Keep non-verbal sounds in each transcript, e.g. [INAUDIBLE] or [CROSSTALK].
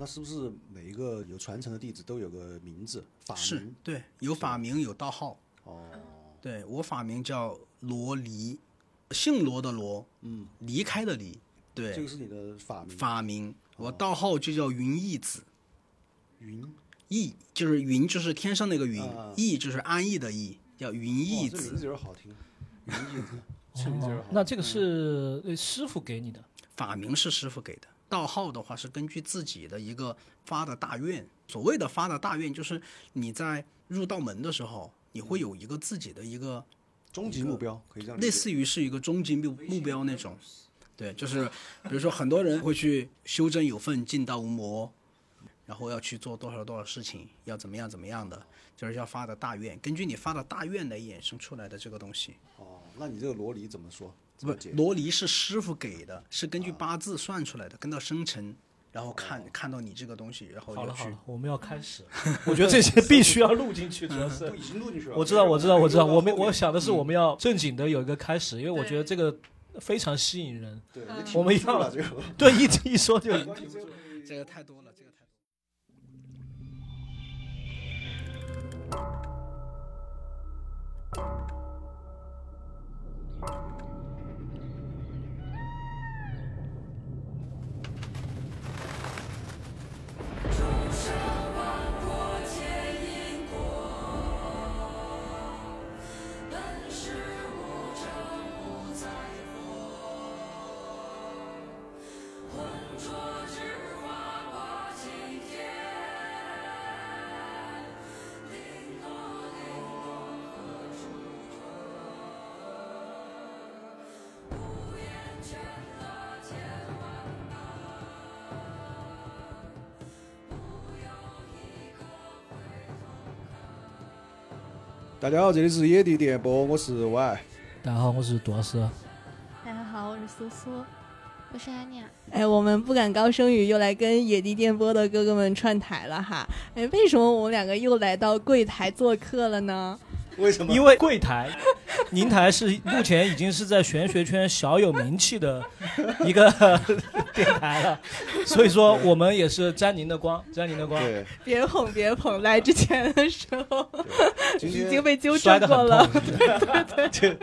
那是不是每一个有传承的弟子都有个名字法是名？对，有法名有道号。哦，对我法名叫罗离，姓罗的罗，嗯，离开的离。对，这个是你的法名。法名，我道号就叫云逸子。云逸就是云，就是天上那个云啊；逸就是安逸的逸，叫云逸子这名子。字有点好听，云逸子，这名字好。哦那这个是呃师傅给你的，法名是师傅给的，道号的话是根据自己的一个发的大愿。所谓的发的大愿，就是你在入道门的时候，你会有一个自己的一个终极目标可以这样。类似于是一个终极目目标那种。对，就是比如说很多人会去修真有份，进道无魔，然后要去做多少多少事情，要怎么样怎么样的，就是要发的大愿，根据你发的大愿来衍生出来的这个东西。哦，那你这个罗离怎么说？怎不？罗离是师傅给的，是根据八字算出来的，跟到生辰，然后看看到你这个东西，然后要去好了好了，我们要开始。[LAUGHS] 我觉得这些必须要录进去，主要是 [LAUGHS] 已经录进去了。我知道我知道我知道，我们们我想的是我们要正经的有一个开始，因为我觉得这个非常吸引人。对，我们不住了要这个。[LAUGHS] 对，一一说就这个太多了，这个太多了。大家好，这里是野地电波，我是 Y。大家好，我是杜老师。大家好，我是苏苏，我是安妮。哎，我们不敢高声语又来跟野地电波的哥哥们串台了哈。哎，为什么我们两个又来到柜台做客了呢？为什么？因为柜台，宁台是目前已经是在玄学圈小有名气的一个电台了，[LAUGHS] 所以说我们也是沾您的光，沾您的光。对，别捧别捧，来之前的时候已经被纠摔得很正过了。痛，[LAUGHS] [LAUGHS] 就就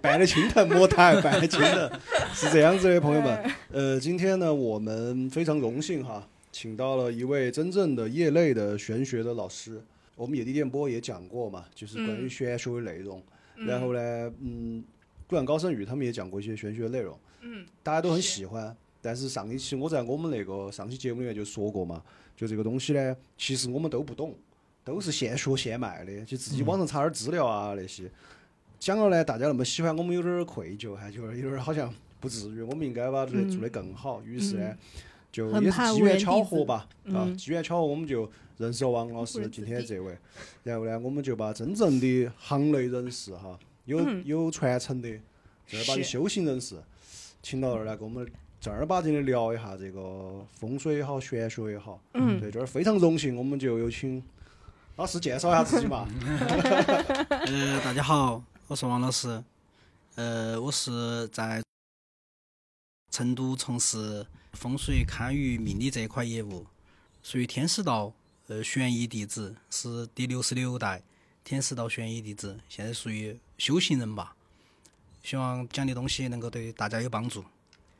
办的青藤莫谈，办的青藤是这样子的，朋友们。呃，今天呢，我们非常荣幸哈，请到了一位真正的业内的玄学的老师。我们野地电波也讲过嘛，就是关于玄学的内容。然后呢，嗯，杜兰高胜宇他们也讲过一些玄学的内容，嗯，大家都很喜欢。但是上一期我在我们那个上期节目里面就说过嘛，就这个东西呢，其实我们都不懂，都是现学现卖的，就自己网上查点儿资料啊那些。讲了呢，大家那么喜欢，我们有点儿愧疚，还有点儿有点儿好像不至于，我们应该把这做得更好。于是呢，就也是机缘巧合吧，啊，嗯机缘巧合我们就认识了王老师今天这位，然后呢，我们就把真正的行内人士哈，有有传承的正儿八经修行人士，请到这儿来给我们正儿八经的聊一下这个风水也好，玄学也好。嗯，对，这儿非常荣幸，我们就有请老师介绍一下自己嘛。[LAUGHS] 呃，大家好，我是王老师。呃，我是在成都从事风水堪舆命理这一块业务，属于天师道呃玄义弟子，是第六十六代天师道玄义弟子，现在属于修行人吧。希望讲的东西能够对大家有帮助，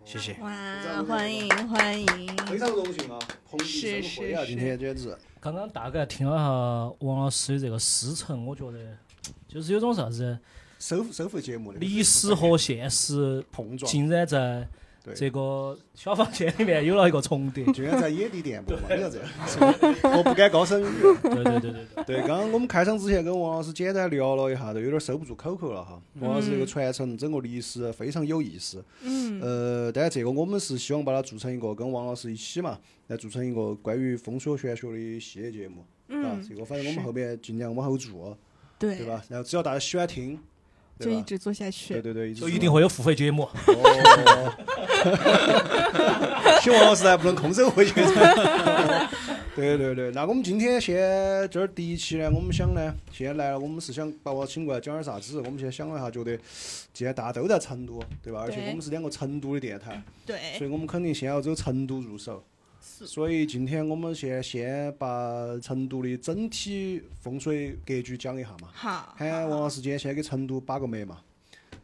谢谢。哇，欢迎欢迎，非常荣幸啊，是生辉啊，是今天简直。刚刚大概听了下王老师的这个师承，我觉得就是有种啥子收收费节目的历史和现实碰撞，竟然在对 [LAUGHS] 这个小房间里面有了一个重叠。居然在野地电波嘛，你要这样，我不敢高声语。对对对对对。对，刚刚我们开场之前跟王老师简单聊了一下，都有点收不住口口了哈。王老师这个传承整个历史非常有意思。嗯，呃，但这个我们是希望把它做成一个跟王老师一起嘛，来做成一个关于风水玄学的系列节目。啊，嗯，这个反正我们后面尽量往后做，对对，吧？然后只要大家喜欢听，就一直做下对去。对对，就一定会有付费节目。哦，[LAUGHS] 请王老师还不能空手回去。[LAUGHS] 对对对，那我们今天先这儿第一期呢，我们想呢，先来了，我们是想把我请过来讲点啥子？我们先想了一下，觉得既然大家都在成都，对吧？而且我们是两个成都的电台，对所，以我们肯定先要走成都入手。所以今天我们先先把成都的整体风水格局讲一下嘛。好，喊王老师今天先给成都把个脉嘛。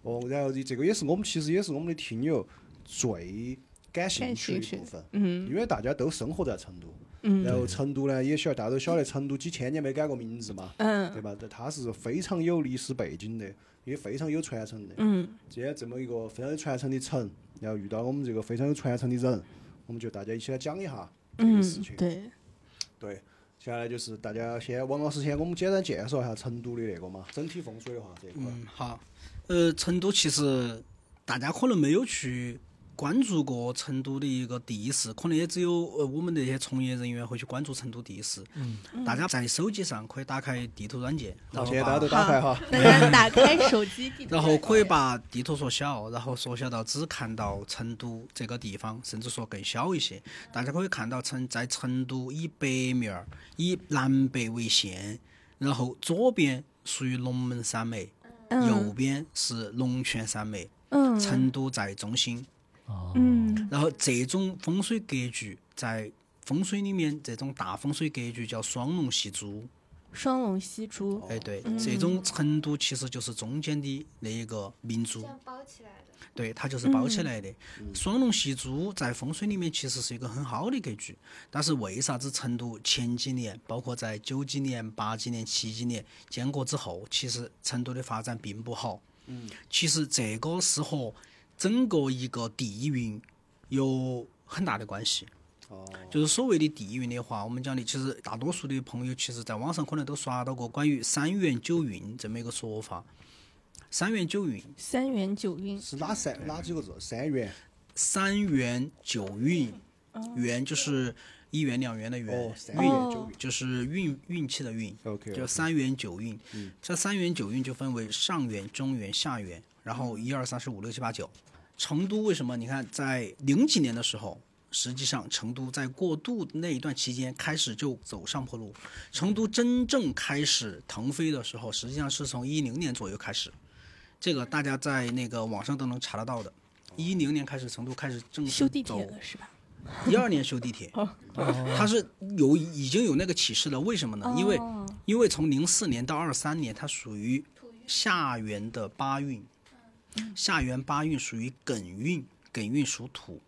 哦，然后这个也是我们其实也是我们的听友最感兴趣的一部分，嗯因为大家都生活在成都，嗯然后成都呢也晓得大家都晓得成都几千年没改过名字嘛，嗯对吧？但它是非常有历史背景的，也非常有传承的。嗯，既然这么一个非常有传承的城，然后遇到我们这个非常有传承的人，我们就大家一起来讲一下这个事情。嗯对，对，接下来就是大家先，王老师先给我们简单介绍一下成都的那个嘛，整体风水的话这一块。嗯，好，呃，成都其实大家可能没有去关注过成都的一个地势，可能也只有呃我们那些从业人员会去关注成都地势。嗯，大家在手机上可以打开地图软件，然好，后现在大家都打开哈。[LAUGHS] 大家打开手机地图然后可以把地图缩小，然后缩小到只看到成都这个地方，甚至说更小一些。大家可以看到成在成都以北面儿以南北为线，然后左边属于龙门山脉，右边是龙泉山脉，嗯成都在中心。哦，嗯然后这种风水格局在风水里面，这种大风水格局叫双龙戏珠。双龙戏珠，哎，对，这种成都其实就是中间的那一个明珠。包起来的。对，它就是包起来的。双龙戏珠在风水里面其实是一个很好的格局，但是为啥子成都前几年，包括在九几年、八几年、七几年建国之后，其实成都的发展并不好？嗯，其实这个是和整个一个地运有很大的关系。哦，就是所谓的地运的话，我们讲的其实大多数的朋友其实在网上可能都刷到过关于三元九运这么一个说法。三元九运，三元九运，是哪三哪几个字？三元。三元九运，元就是一元两元的元元就是运运气的运，OK，就三元九运。这三元九运就分为上元、中元、下元，然后一二三四五六七八九。成都为什么？你看，在零几年的时候，实际上成都在过渡那一段期间开始就走上坡路。成都真正开始腾飞的时候，实际上是从一零年左右开始。这个大家在那个网上都能查得到的。一零年开始，成都开始正式修地走铁了是吧？一二年修地铁，它是有已经有那个启示了。为什么呢？因为哦因为从零四年到二三年，它属于下元的八运，下元八运属于艮运，艮运属土，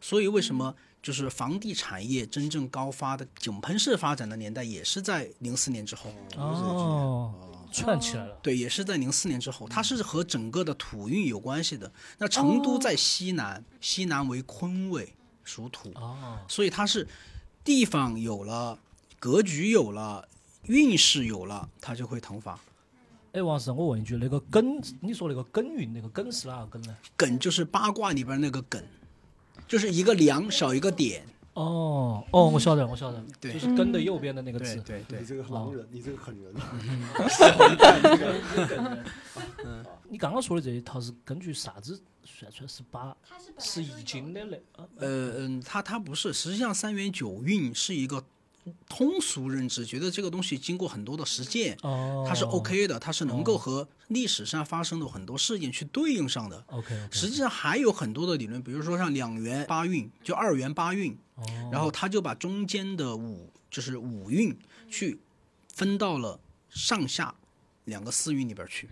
所以为什么就是房地产业真正高发的井喷式发展的年代，也是在零四年之后。哦，串起来了。对，也是在零四年之后，它是和整个的土运有关系的。那成都在西南，西南为坤位，属土，哦，所以它是地方有了，格局有了，运势有了，它就会腾发。哎，王师，我问一句，那个艮，你说那个艮运，那个艮是哪个艮呢？艮就是八卦里边那个艮，就是一个梁少一个点。哦哦，我晓得，我晓得，对就是艮的右边的那个字。对对你这个狼人，你这个狠人。[LAUGHS] 你刚刚说的这一套是根据啥子算出来是八？是易经的嘞？啊呃嗯，它它不是，实际上三元九运是一个通俗认知，觉得这个东西经过很多的实践，哦，它是 OK 的，它是能够和历史上发生的很多事件去对应上的。OK。实际上还有很多的理论，比如说像两元八运，就二元八运，哦然后他就把中间的五就是五运去分到了上下两个四运里边去，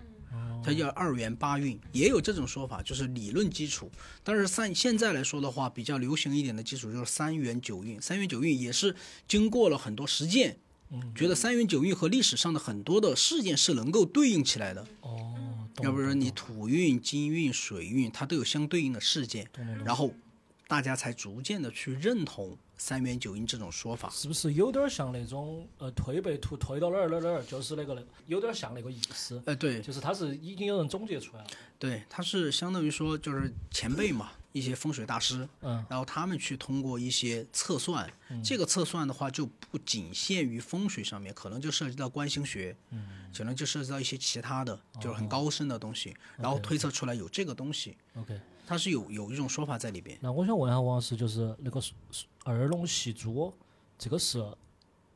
它叫二元八运，也有这种说法，就是理论基础。但是三现在来说的话，比较流行一点的基础就是三元九运，三元九运也是经过了很多实践，觉得三元九运和历史上的很多的事件是能够对应起来的。哦，要不然你土运、金运、水运，它都有相对应的事件，然后大家才逐渐的去认同三元九阴这种说法。是不是有点像那种呃推背图推到哪儿哪儿哪儿，就是那个那有点像那个意思，呃，对。就是它是已经有人总结出来了。对，它是相当于说就是前辈嘛，一些风水大师，嗯。然后他们去通过一些测算，这个测算的话就不仅限于风水上面，可能就涉及到观星学，嗯，可能就涉及到一些其他的，就是很高深的东西，然后推测出来有这个东西，OK。它是有有一种说法在里边。那我想问一下王老师，就是那个二龙戏珠，这个是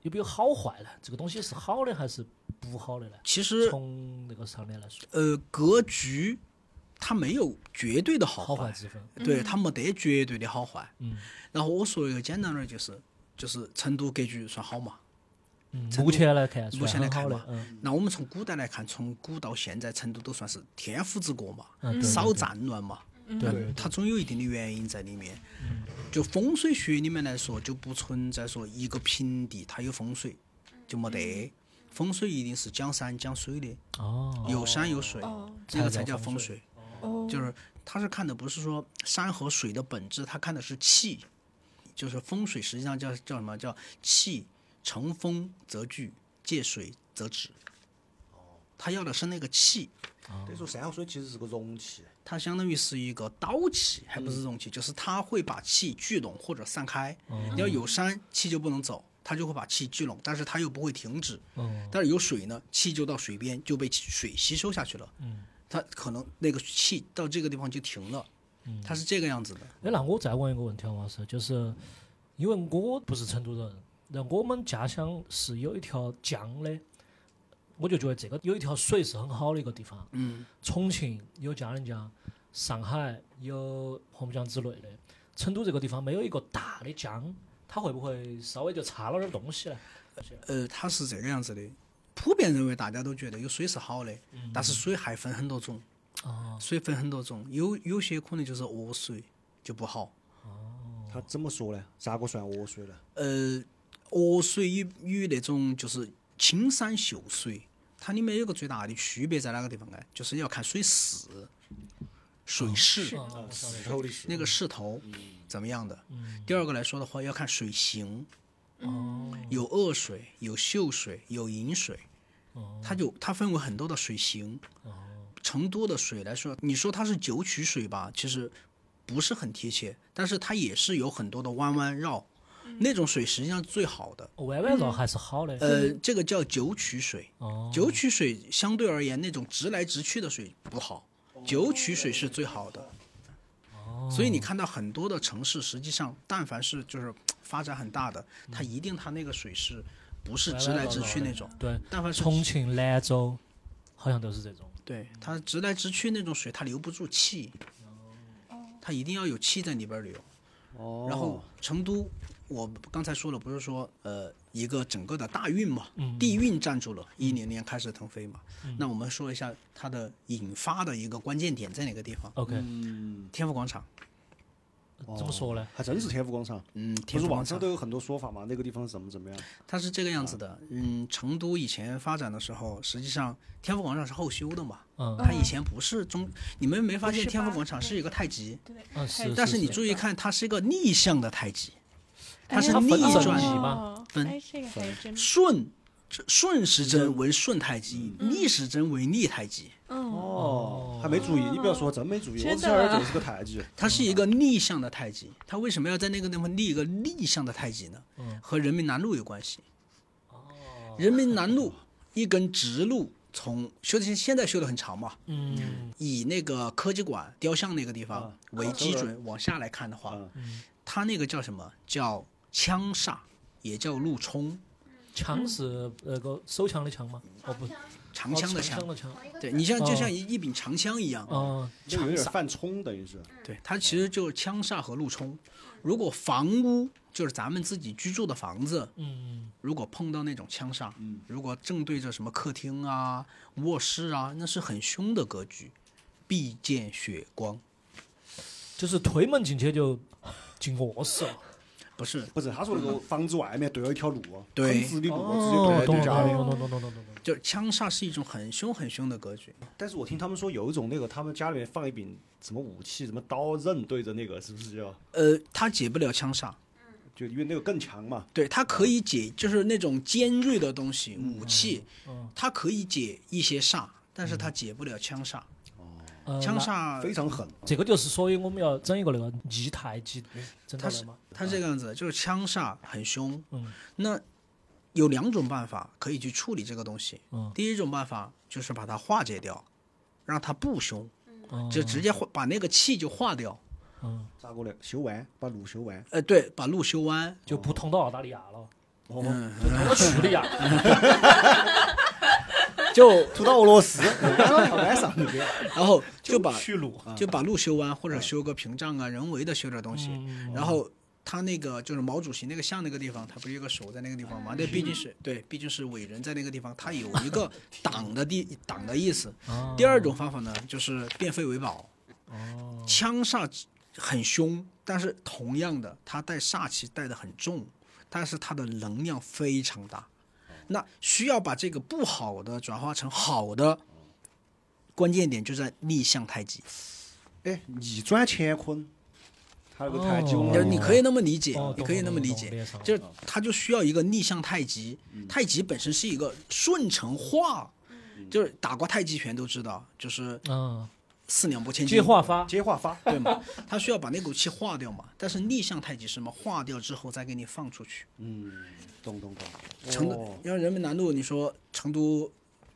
有没有好坏呢？这个东西是好的还是不好的呢？其实从那个上面来说，呃，格局它没有绝对的好好坏之分。对，它没得绝对的好坏。嗯然后我说一个简单点，就是就是成都格局算好嘛。嗯，目前来看，目前来看嘛。那我们从古代来看，从古到现在，成都都算是天府之国嘛，嗯，少对战乱嘛。对它总有一定的原因在里面。就风水学里面来说，就不存在说一个平地它有风水，就没得。风水一定是讲山讲水的，哦，有山有水，哦。这个才才叫风水。哦，就是他是看的不是说山和水的本质，他看的是气，就是风水实际上叫叫什么？叫气乘风则聚，借水则止。他要的是那个气，等于说山和水其实是个容器，它相当于是一个导气，还不是容器，就是它会把气聚拢或者散开。你要有山，气就不能走，它就会把气聚拢，但是它又不会停止。嗯但是有水呢，气就到水边就被水吸收下去了。嗯它可能那个气到这个地方就停了，嗯它是这个样子的。哎，那我再问一个问题啊，王老师，就是因为我不是成都人，那我们家乡是有一条江的，我就觉得这个有一条水是很好的一个地方。嗯，重庆有嘉陵江，上海有黄浦江之类的，成都这个地方没有一个大的江，它会不会稍微就差了点东西呢？呃，它是这个样子的。普遍认为大家都觉得有水是好的，但是水还分很多种，哦，水分很多种，有有些可能就是恶水就不好。哦他怎么说呢？咋个算恶水呢？呃，恶水与与那种就是青山秀水，它里面有个最大的区别在哪个地方呢？就是要看水势、水势、那个势头怎么样的。第二个来说的话，要看水形，哦，有恶水、有秀水、有饮水，它就它分为很多的水型。成都的水来说，你说它是九曲水吧，其实不是很贴切，但是它也是有很多的弯弯绕，那种水实际上最好的。弯弯绕还是好的。呃，这个叫九曲水。哦，九曲水相对而言，那种直来直去的水不好，九曲水是最好的。哦所以你看到很多的城市，实际上但凡是就是发展很大的，它一定它那个水是不是直来直去那种？对，但凡是重庆、兰州好像都是这种。对它直来直去那种水，它留不住气，它一定要有气在里边流。哦，然后成都，我刚才说了，不是说呃一个整个的大运嘛，嗯地运站住了，一零年开始腾飞嘛。那我们说一下它的引发的一个关键点在哪个地方？OK，嗯，天府广场。怎么说呢？还真是天府广场。嗯，不天府广场是网上都有很多说法嘛，那个地方怎么怎么样？它是这个样子的。嗯，成都以前发展的时候，实际上天府广场是后修的嘛。嗯它以前不是中，你们没发现天府广场是一个太极，对，嗯是但是你注意看，它是一个逆向的太极，它是逆转吗？分顺顺时针为顺太极，逆时针为逆太极。嗯。哦，还没注意，你不要说真没注意，我这儿就是个太极。它是一个逆向的太极，它为什么要在那个地方立一个逆向的太极呢？嗯。和人民南路有关系。哦。人民南路一根直路从修的现现在修的很长嘛，嗯。以那个科技馆雕像那个地方啊为基准往下来看的话，嗯。它那个叫什么？叫枪煞，也叫路冲，枪是那个手枪的枪吗？哦不，长枪的枪。对你像就哦像一一柄长枪一样，哦，就有点。犯冲，等于是。对，它其实就是枪煞和路冲。如果房屋就是咱们自己居住的房子，嗯，如果碰到那种枪煞，嗯如果正对着什么客厅啊、卧室啊，那是很凶的格局，必见血光。就是推门进去就进卧室了。不是，不是，他说那个房子外面对了一条路，[LAUGHS] 对很直的路，哦，直接对对，家里。懂了，懂了，懂了，懂了，懂。就是枪杀是一种很凶很凶的格局。但是我听他们说有一种那个，他们家里面放一柄什么武器，什么刀刃对着那个，是不是叫？呃，他解不了枪杀，就因为那个更强嘛。对，它可以解，就是那种尖锐的东西、武器，嗯它可以解一些煞，但是它解不了枪煞。呃枪杀非常狠。这个就是所以我们要整一个那个逆太极，整到它是来嘛。它是这个样子，就是枪杀很凶。嗯那有两种办法可以去处理这个东西。嗯第一种办法就是把它化解掉，让它不凶，嗯，就直接化把那个气就化掉。嗯，咋个呢？修弯，把路修弯。哎，对，把路修弯。就不通到澳大利亚了，哦，嗯，通到叙利亚。[LAUGHS] 就吐到俄罗斯，[LAUGHS] 然后就把就把路修完，或者修个屏障啊，人为的修点东西。嗯然后他那个就是毛主席那个像那个地方，他不是有个手在那个地方吗？那毕竟是对，毕竟是伟人在那个地方，他有一个 [LAUGHS] 党的地党的意思。哦第二种方法呢，就是变废为宝。哦，枪煞很凶，但是同样的，他带煞气带的很重，但是他的能量非常大。那需要把这个不好的转化成好的，关键点就在逆向太极。哎，逆转乾坤，他那个太极，哦我们就是你可以那么理解，哦你可以那么理解，就是他就需要一个逆向太极。太极本身是一个顺承化，就是打过太极拳都知道，就是嗯，四两拨千斤，接化发，接化发，对吗？他需要把那股气化掉嘛。但是逆向太极是什么？化掉之后再给你放出去。嗯，懂懂懂。成都哦，因为人民南路，你说成都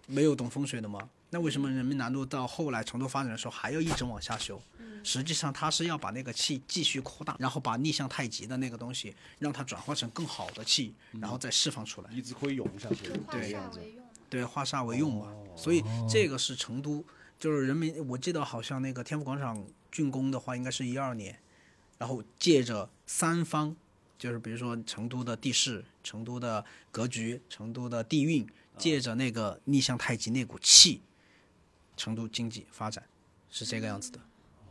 没有懂风水的吗？那为什么人民南路到后来成都发展的时候还要一直往下修？实际上它是要把那个气继续扩大，然后把逆向太极的那个东西让它转化成更好的气，然后再释放出来。一直可以用下去，化这样子。煞为用。对，化煞为用嘛。所以这个是成都，就是人民，我记得好像那个天府广场竣工的话，应该是一二年，然后借着三方，就是比如说成都的地势、成都的格局、成都的地运，借着那个逆向太极那股气，成都经济发展是这个样子的。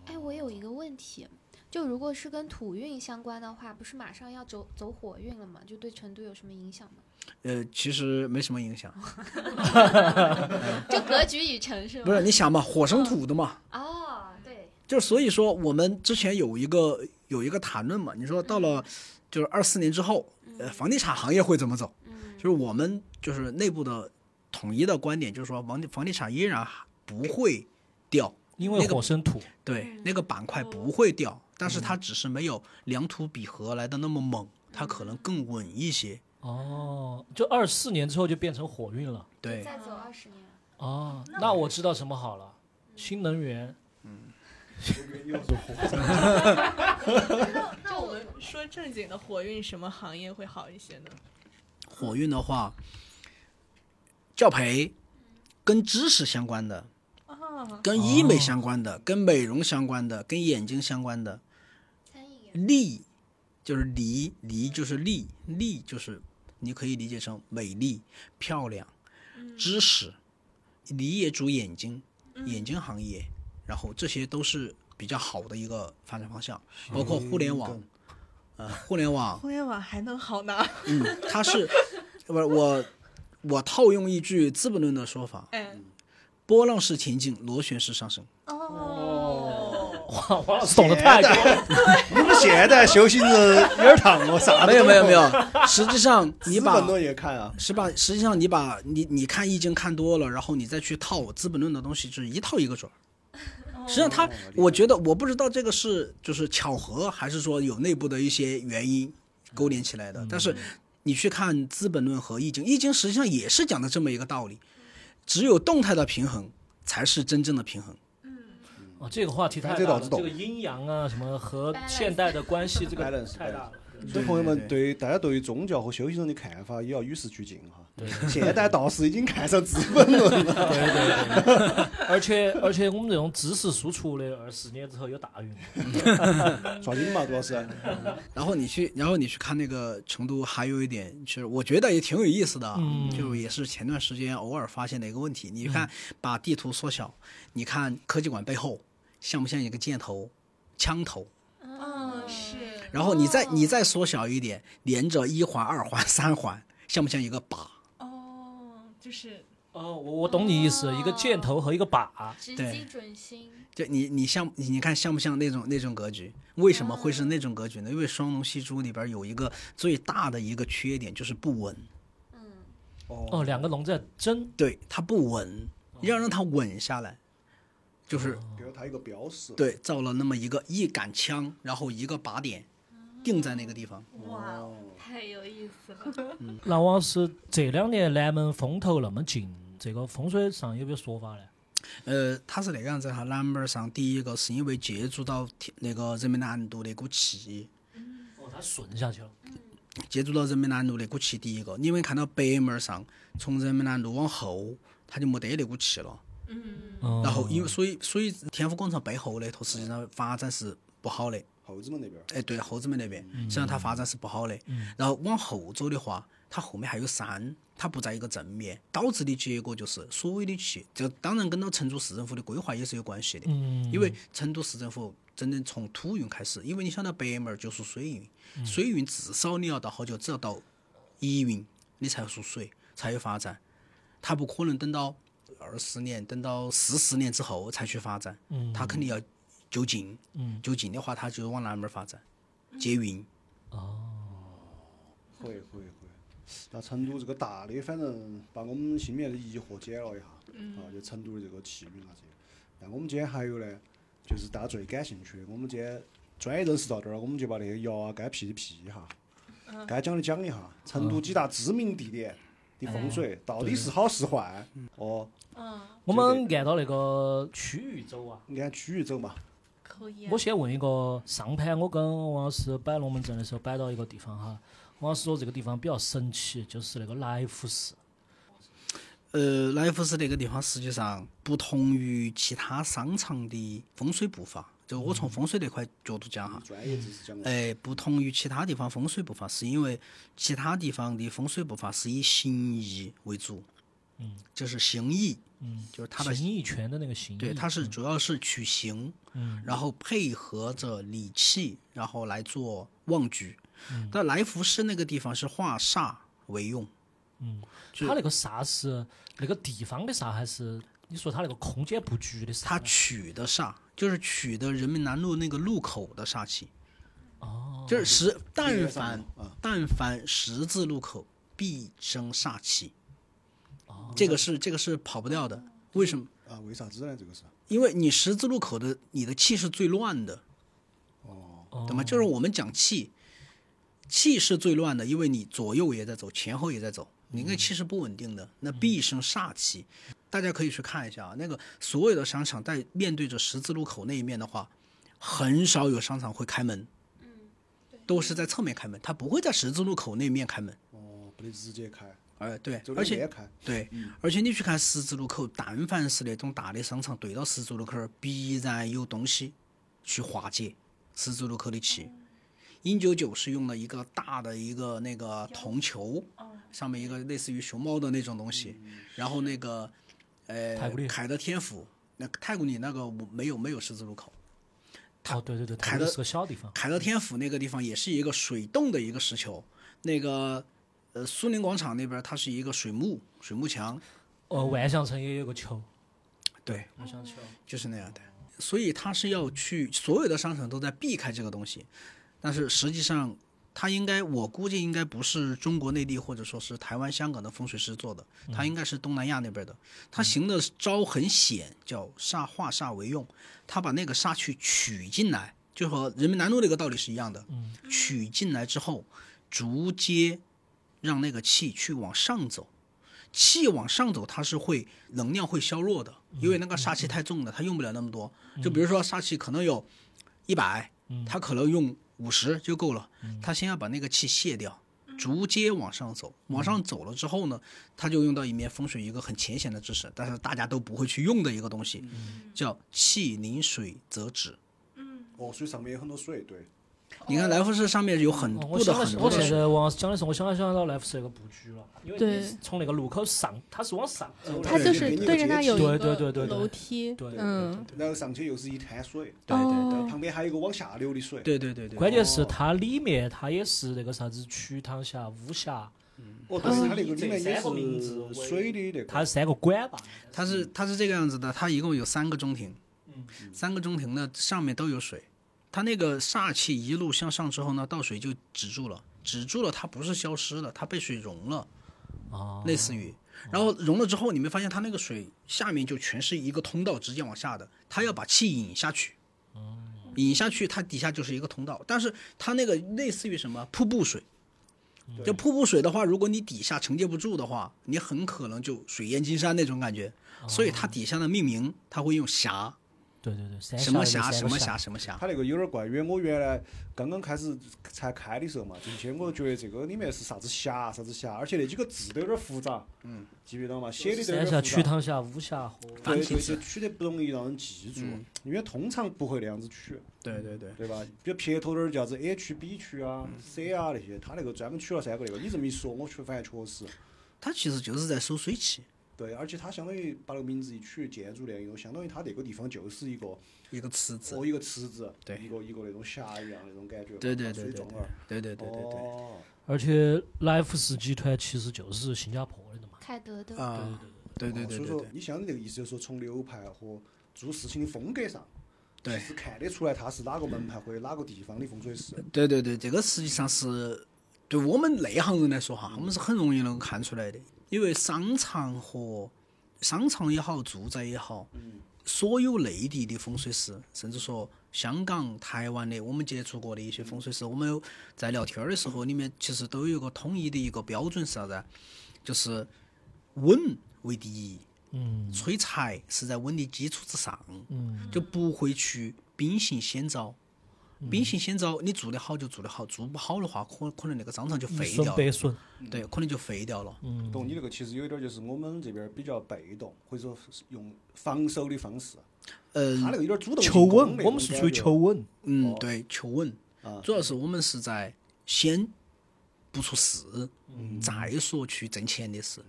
哎，我有一个问题，就如果是跟土运相关的话，不是马上要走走火运了吗？就对成都有什么影响吗？呃，其实没什么影响，[LAUGHS] 就格局已成是吗？不是你想嘛，火生土的嘛，哦，对，就所以说，我们之前有一个有一个谈论嘛，你说到了就是二四年之后，呃，房地产行业会怎么走？嗯。就是我们就是内部的统一的观点，就是说房地房地产依然不会掉，因为那个火生土，对，那个板块不会掉，但是它只是没有两土比合来的那么猛，它可能更稳一些。哦，就二四年之后就变成火运了。对，再走二十年。哦，那我知道什么好了，新能源。又是火，[LAUGHS] 那我们说正经的火运，什么行业会好一些呢？火运的话，教培跟知识相关的，啊，跟医美相关的，跟美容相关的，跟眼睛相关的。餐饮业丽就是梨，梨就是利，利就是你可以理解成美丽、漂亮、知识。你也主眼睛，眼睛行业，然后这些都是比较好的一个发展方向，包括互联网，呃，互联网，[LAUGHS] 互联网还能好呢？[LAUGHS] 嗯，它是不是我我套用一句《资本论》的说法：哎，波浪式前进，螺旋式上升。哦，哇，王老师懂得太多了。你们现在修行人有点烫哦，啥没有没有没有，实际上你把资本论也看啊，是吧？实际上你把你你看易经看多了，然后你再去套《资本论》的东西，就是一套一个准儿。实际上他，我觉得我不知道这个是就是巧合，还是说有内部的一些原因勾连起来的。但是你去看《资本论》和《易经》，《易经》实际上也是讲的这么一个道理，只有动态的平衡才是真正的平衡。哦，这个话题太大了，这个阴阳啊，什么和现代的关系，这个太大了。所以朋友们对对大家对于宗教和修行人的看法也要与时俱进哈。对 [LAUGHS] 现代道士已经看上资本论了，[LAUGHS] 对对对，而且而且我们这种知识输出的，二十年之后有大运。[LAUGHS] 抓紧嘛，主要是。然后你去，然后你去看那个成都，还有一点，其实我觉得也挺有意思的就也是前段时间偶尔发现的一个问题。你看，把地图缩小，你看科技馆背后像不像一个箭头、枪头？嗯，是，然后你再你再缩小一点，连着一环、二环、三环，像不像一个靶？哦，就是哦，我我懂你意思，一个箭头和一个靶。直对击准心。就你你像你你看像不像那种那种格局？为什么会是那种格局呢？因为双龙戏珠里边有一个最大的一个缺点就是不稳。嗯，哦，两个龙在争。对，它不稳，要让它稳下来，就是给了他一个标识。对造了那么一个一杆枪，然后一个靶点定在那个地方。哇，太有意思了。[LAUGHS] 那王老师这两年南门风头那么劲，这个风水上有没有说法呢？呃，它是那个样子哈，南门上第一个是因为借助到天那个人民南路那股气，哦，它顺下去了。借助到人民南路那股气，第一个，你有没有看到北门上从人民南路往后，它就没得那股气了。嗯然后因为所以所以天府广场背后那头实际上发展是不好的。后子门那边，哎，对，后子门那边，实际上它发展是不好的。然后往后走的话，它后面还有山，它不在一个正面，导致的结果就是所有的气，这当然跟到成都市政府的规划也是有关系的。嗯，因为成都市政府真正从土运开始，因为你想到北门儿就属水运，水运至少你要到好久，只要到一运你才属水，才有发展，它不可能等到二十年，等到四十年之后才去发展，嗯它肯定要就近，嗯就近的话，它就往南门儿发展，接运。哦会会会。那成都这个大的，反正把我们心里面的疑惑解了一下，啊，就成都的这个气运啊这些。但我们今天还有呢，就是大家最感兴趣的，我们今天专业人士到这儿，我们就把那个摇啊该辟的辟一下，该讲的讲一下，成都几大知名地点的风水到底是好是坏？哦，我们按照那个区域走啊。按区域走嘛。可以我先问一个，上盘我跟王老师摆龙门阵的时候摆到一个地方哈，王老师说这个地方比较神奇，就是那个来福寺。呃，来福士那个地方实际上不同于其他商场的风水步伐，就我从风水那块角度讲哈，专业知识讲，哎，不同于其他地方风水步伐，是因为其他地方的风水步伐是以形意为主，嗯，就是形意，嗯，就是它的形意拳的那个形。对，它是主要是取形，嗯，然后配合着理气，然后来做旺局。嗯但来福士那个地方是化煞为用，嗯，它那个煞是那个地方的煞，还是你说它那个空间布局的煞呢？它取的煞就是取的人民南路那个路口的煞气。哦，就是十，但凡但凡十字路口必生煞气，哦这个是这个是跑不掉的。为什么？啊，为啥子呢？这个是因为你十字路口的你的气是最乱的，哦，哦懂吗？就是我们讲气，气是最乱的，因为你左右也在走，前后也在走，你那个气是不稳定的，那必生煞气。大家可以去看一下啊，那个所有的商场在面对着十字路口那一面的话，很少有商场会开门，都是在侧面开门，它不会在十字路口那面开门。哦，不能直接开，哎，对，而且对，而且你去看十字路口，但凡是那种大的商场对到十字路口儿，必然有东西去化解十字路口的气。英九九是用了一个大的一个那个铜球，上面一个类似于熊猫的那种东西，然后那个呃太古里凯德天府，那太古里那个没有没有十字路口，哦，对对对，它开的是个小地方。凯德天府那个地方也是一个水洞的一个石球，那个呃苏宁广场那边它是一个水幕水幕墙，呃，万象城也有个球，对，万象球。就是那样的。所以他是要去，所有的商场都在避开这个东西，但是实际上，他应该，我估计应该不是中国内地或者说是台湾、香港的风水师做的，他应该是东南亚那边的。他行的招很险，叫煞化煞为用，他把那个煞去取进来，就和人民南路那个道理是一样的。取进来之后，逐接让那个气去往上走。气往上走，它是会能量会削弱的，因为那个煞气太重了，它用不了那么多。就比如说煞气可能有一百，它可能用五十就够了。他先要把那个气泄掉，逐阶往上走。往上走了之后呢，他就用到一面风水一个很浅显的知识，但是大家都不会去用的一个东西，叫气凝水则止。哦，所以上面有很多水，对，你看来福士上面有很哦我布的很多的水，现在王老师讲的时候，我想想到来福士那个布局了，因为从那个路口上，它是往上走的。它就是对着它有一对对个对对对楼梯，对嗯，然后上去又是一滩水，对对对哦旁边还有一个往下流的水，对对对对。关键是它里面它也是那个啥子瞿塘峡、巫峡，哦，但是它那个里面也三个名字是水的那个，它是三个管吧。它是它是这个样子的，它一共有三个中庭，三个中庭呢上面都有水，它那个煞气一路向上之后呢，倒水就止住了，止住了，它不是消失了，它被水融了，哦，类似于，然后融了之后，你没发现它那个水下面就全是一个通道直接往下的，它要把气引下去，引下去，它底下就是一个通道，但是它那个类似于什么瀑布水。就瀑布水的话，如果你底下承接不住的话，你很可能就水淹金山那种感觉。所以它底下的命名，它会用峡，对对对，三什么下下什么下下什么下，它那个有点怪，因为我原来刚刚开始才开的时候嘛，进去我觉得这个里面是啥子峡啥子峡，而且那几个字都有点复杂，嗯，记不记得嘛？写的都有点复杂。曲塘峡、巫峡和对对，繁体字就取得不容易让人记住嗯，因为通常不会那样子取，对对对。对吧？比如撇头点儿叫子 A 区、B 区啊、C 啊那些，他那个专门取了三个那个。你这么一说，我确发现确实。他其实就是在收水汽，对，而且它相当于把那个名字一取，建筑联用，相当于它那个地方就是一个一个池子哦，。一个池子，对一个一个那种峡一样那种感觉，对对对对对对对对对而且来福士集团其实就是新加坡的嘛。凯德的，啊，对对对所以对对，说你像你那个意思，就是说从流派和做事情的风格上，对是看得出来他是哪个门派或者哪个地方的风水师。对对对，这个实际上是对我们内行人来说哈，我们是很容易能够看出来的，因为商场和商场也好，住宅也好，所有内地的风水师，甚至说香港、台湾的我们接触过的一些风水师，我们在聊天儿的时候，里面其实都有一个统一的一个标准是啥子？就是稳为第一，嗯催财是在稳的基础之上，嗯就不会去兵行险招。秉性先招，你做得好就做得好，做不好的话，可可能那个商场就废一损掉了，百损。对，可能就废掉了。嗯，懂你那个其实有点儿就是我们这边儿比较被动，或者说用防守的方式。嗯，他那个有点主动求稳，我们是属于求稳。嗯哦，对，求稳啊。主要是我们是在先不出事，嗯再说去挣钱的事。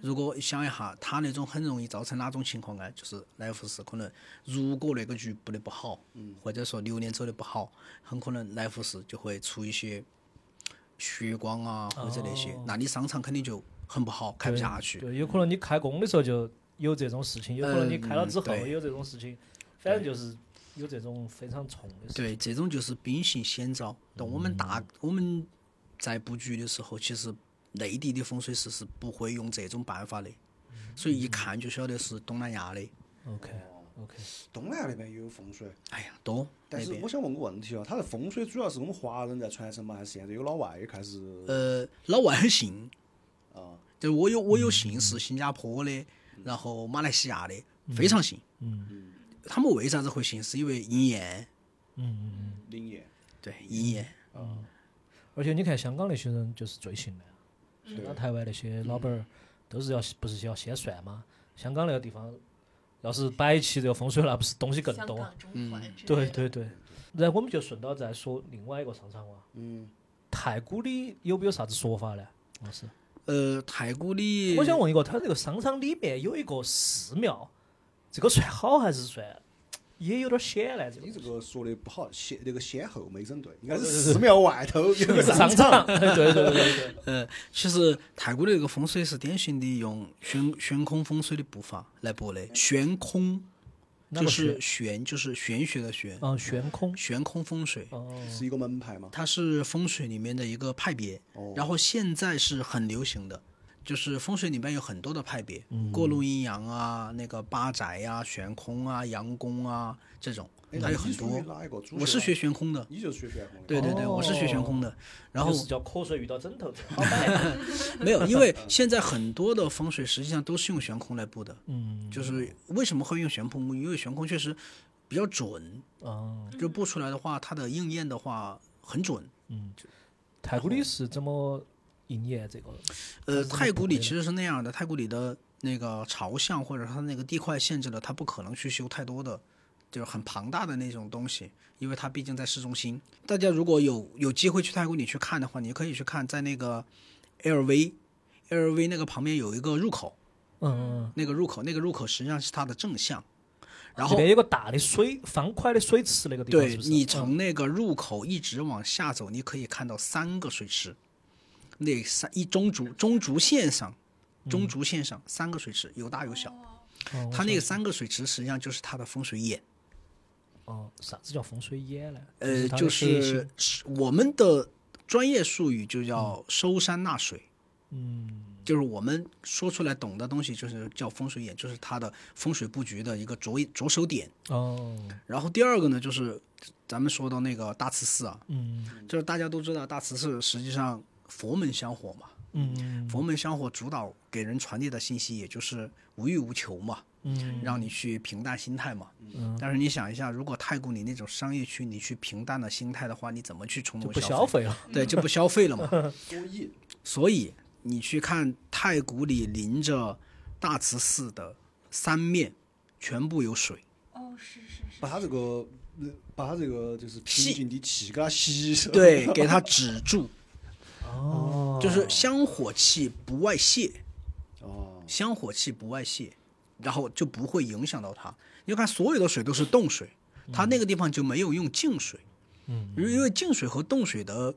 如果想一下，他那种很容易造成哪种情况呢？就是来福士可能，如果那个局布的不好，嗯或者说流年走的不好，很可能来福士就会出一些血光啊，或者那些，那你商场肯定就很不好，开不下去。对，有可能你开工的时候就有这种事情，有可能你开了之后有这种事情，反正就是有这种非常重的事。对，这种就是兵行险招。但我们大我们在布局的时候，其实内地的风水师是不会用这种办法的，所以一看就晓得是东南亚的。OK OK，东南亚那边也有风水，哎呀，多但是我。想问个问题啊，它的风水主要是我们华人在传承吗？还是现在有老外也开始？呃，老外很信，啊，就我有我有姓是新加坡的，然后马来西亚的，非常信。嗯他们为啥子会信？是因为应验，嗯嗯嗯。灵验。对，应验。而且你看香港那些人就是最行的，对那台湾那些老板儿都是要不是要先算吗？香港那个地方要是摆起这个风水，那不是东西更多？香港中环之类的对对对。然后我们就顺道再说另外一个商场哇，嗯，太古里有没有啥子说法呢？老师，呃，太古里，我想问一个，它这个商场里面有一个寺庙，这个算好还是算也有点险呢？这个你这个说的不好，先那个先后没整对，应该是寺庙外头有个 [LAUGHS] 商场。对对对对对。呃，其实泰国的那个风水是典型的用悬悬空风水的步伐来布的。悬空哪个就是玄，就是玄学的玄，啊，悬空。悬空风水。哦，是一个门派嘛？它是风水里面的一个派别，哦然后现在是很流行的，就是风水里面有很多的派别，嗯过路阴阳啊，那个八宅呀、悬空啊、阳宫啊这种，哎它有很多我是学悬空的，你就是学悬空的。对对对，我是学悬空的。然后是叫瞌睡遇到枕头。[LAUGHS] 没有，因为现在很多的风水实际上都是用悬空来布的。嗯，就是为什么会用悬空？因为悬空确实比较准，啊，就布出来的话，它的应验的话很准。嗯，太古里是怎么应验这个？呃，太古里其实是那样的，太古里的那个朝向或者它那个地块限制了，它不可能去修太多的，就是很庞大的那种东西，因为它毕竟在市中心。大家如果有有机会去太古里去看的话，你可以去看，在那个 LV LV 那个旁边有一个入口，嗯，那个入口那个入口实际上是它的正向，然这后边有个大的水方块的水池，那个地方对？你从那个入口一直往下走，你可以看到三个水池，那三一中轴中轴线上，中轴线上三个水池，有大有小。嗯，它那个三个水池实际上就是它的风水眼，哦，啥子叫风水眼呢？呃，就是是我们的专业术语就叫收山纳水。嗯就是我们说出来懂的东西，就是叫风水眼，就是它的风水布局的一个着着手点。哦然后第二个呢，就是咱们说到那个大慈寺啊，嗯就是大家都知道大慈寺实际上佛门香火嘛，嗯。佛门香火主导给人传递的信息，也就是无欲无求嘛，嗯，让你去平淡心态嘛。嗯。但是你想一下，如果太古里那种商业区，你去平淡的心态的话，你怎么去冲动就不消费？了。对，就不消费了嘛。[LAUGHS] 所以你去看太古里临着大慈寺的三面全部有水，哦，是是是，把它这个呃把他这个就是吸平静的气给他吸收。对，给它止住，哦就是香火气不外泄，哦，香火气不外泄，然后就不会影响到它。你就看所有的水都是冻水，它那个地方就没有用净水，嗯，因为净水和冻水的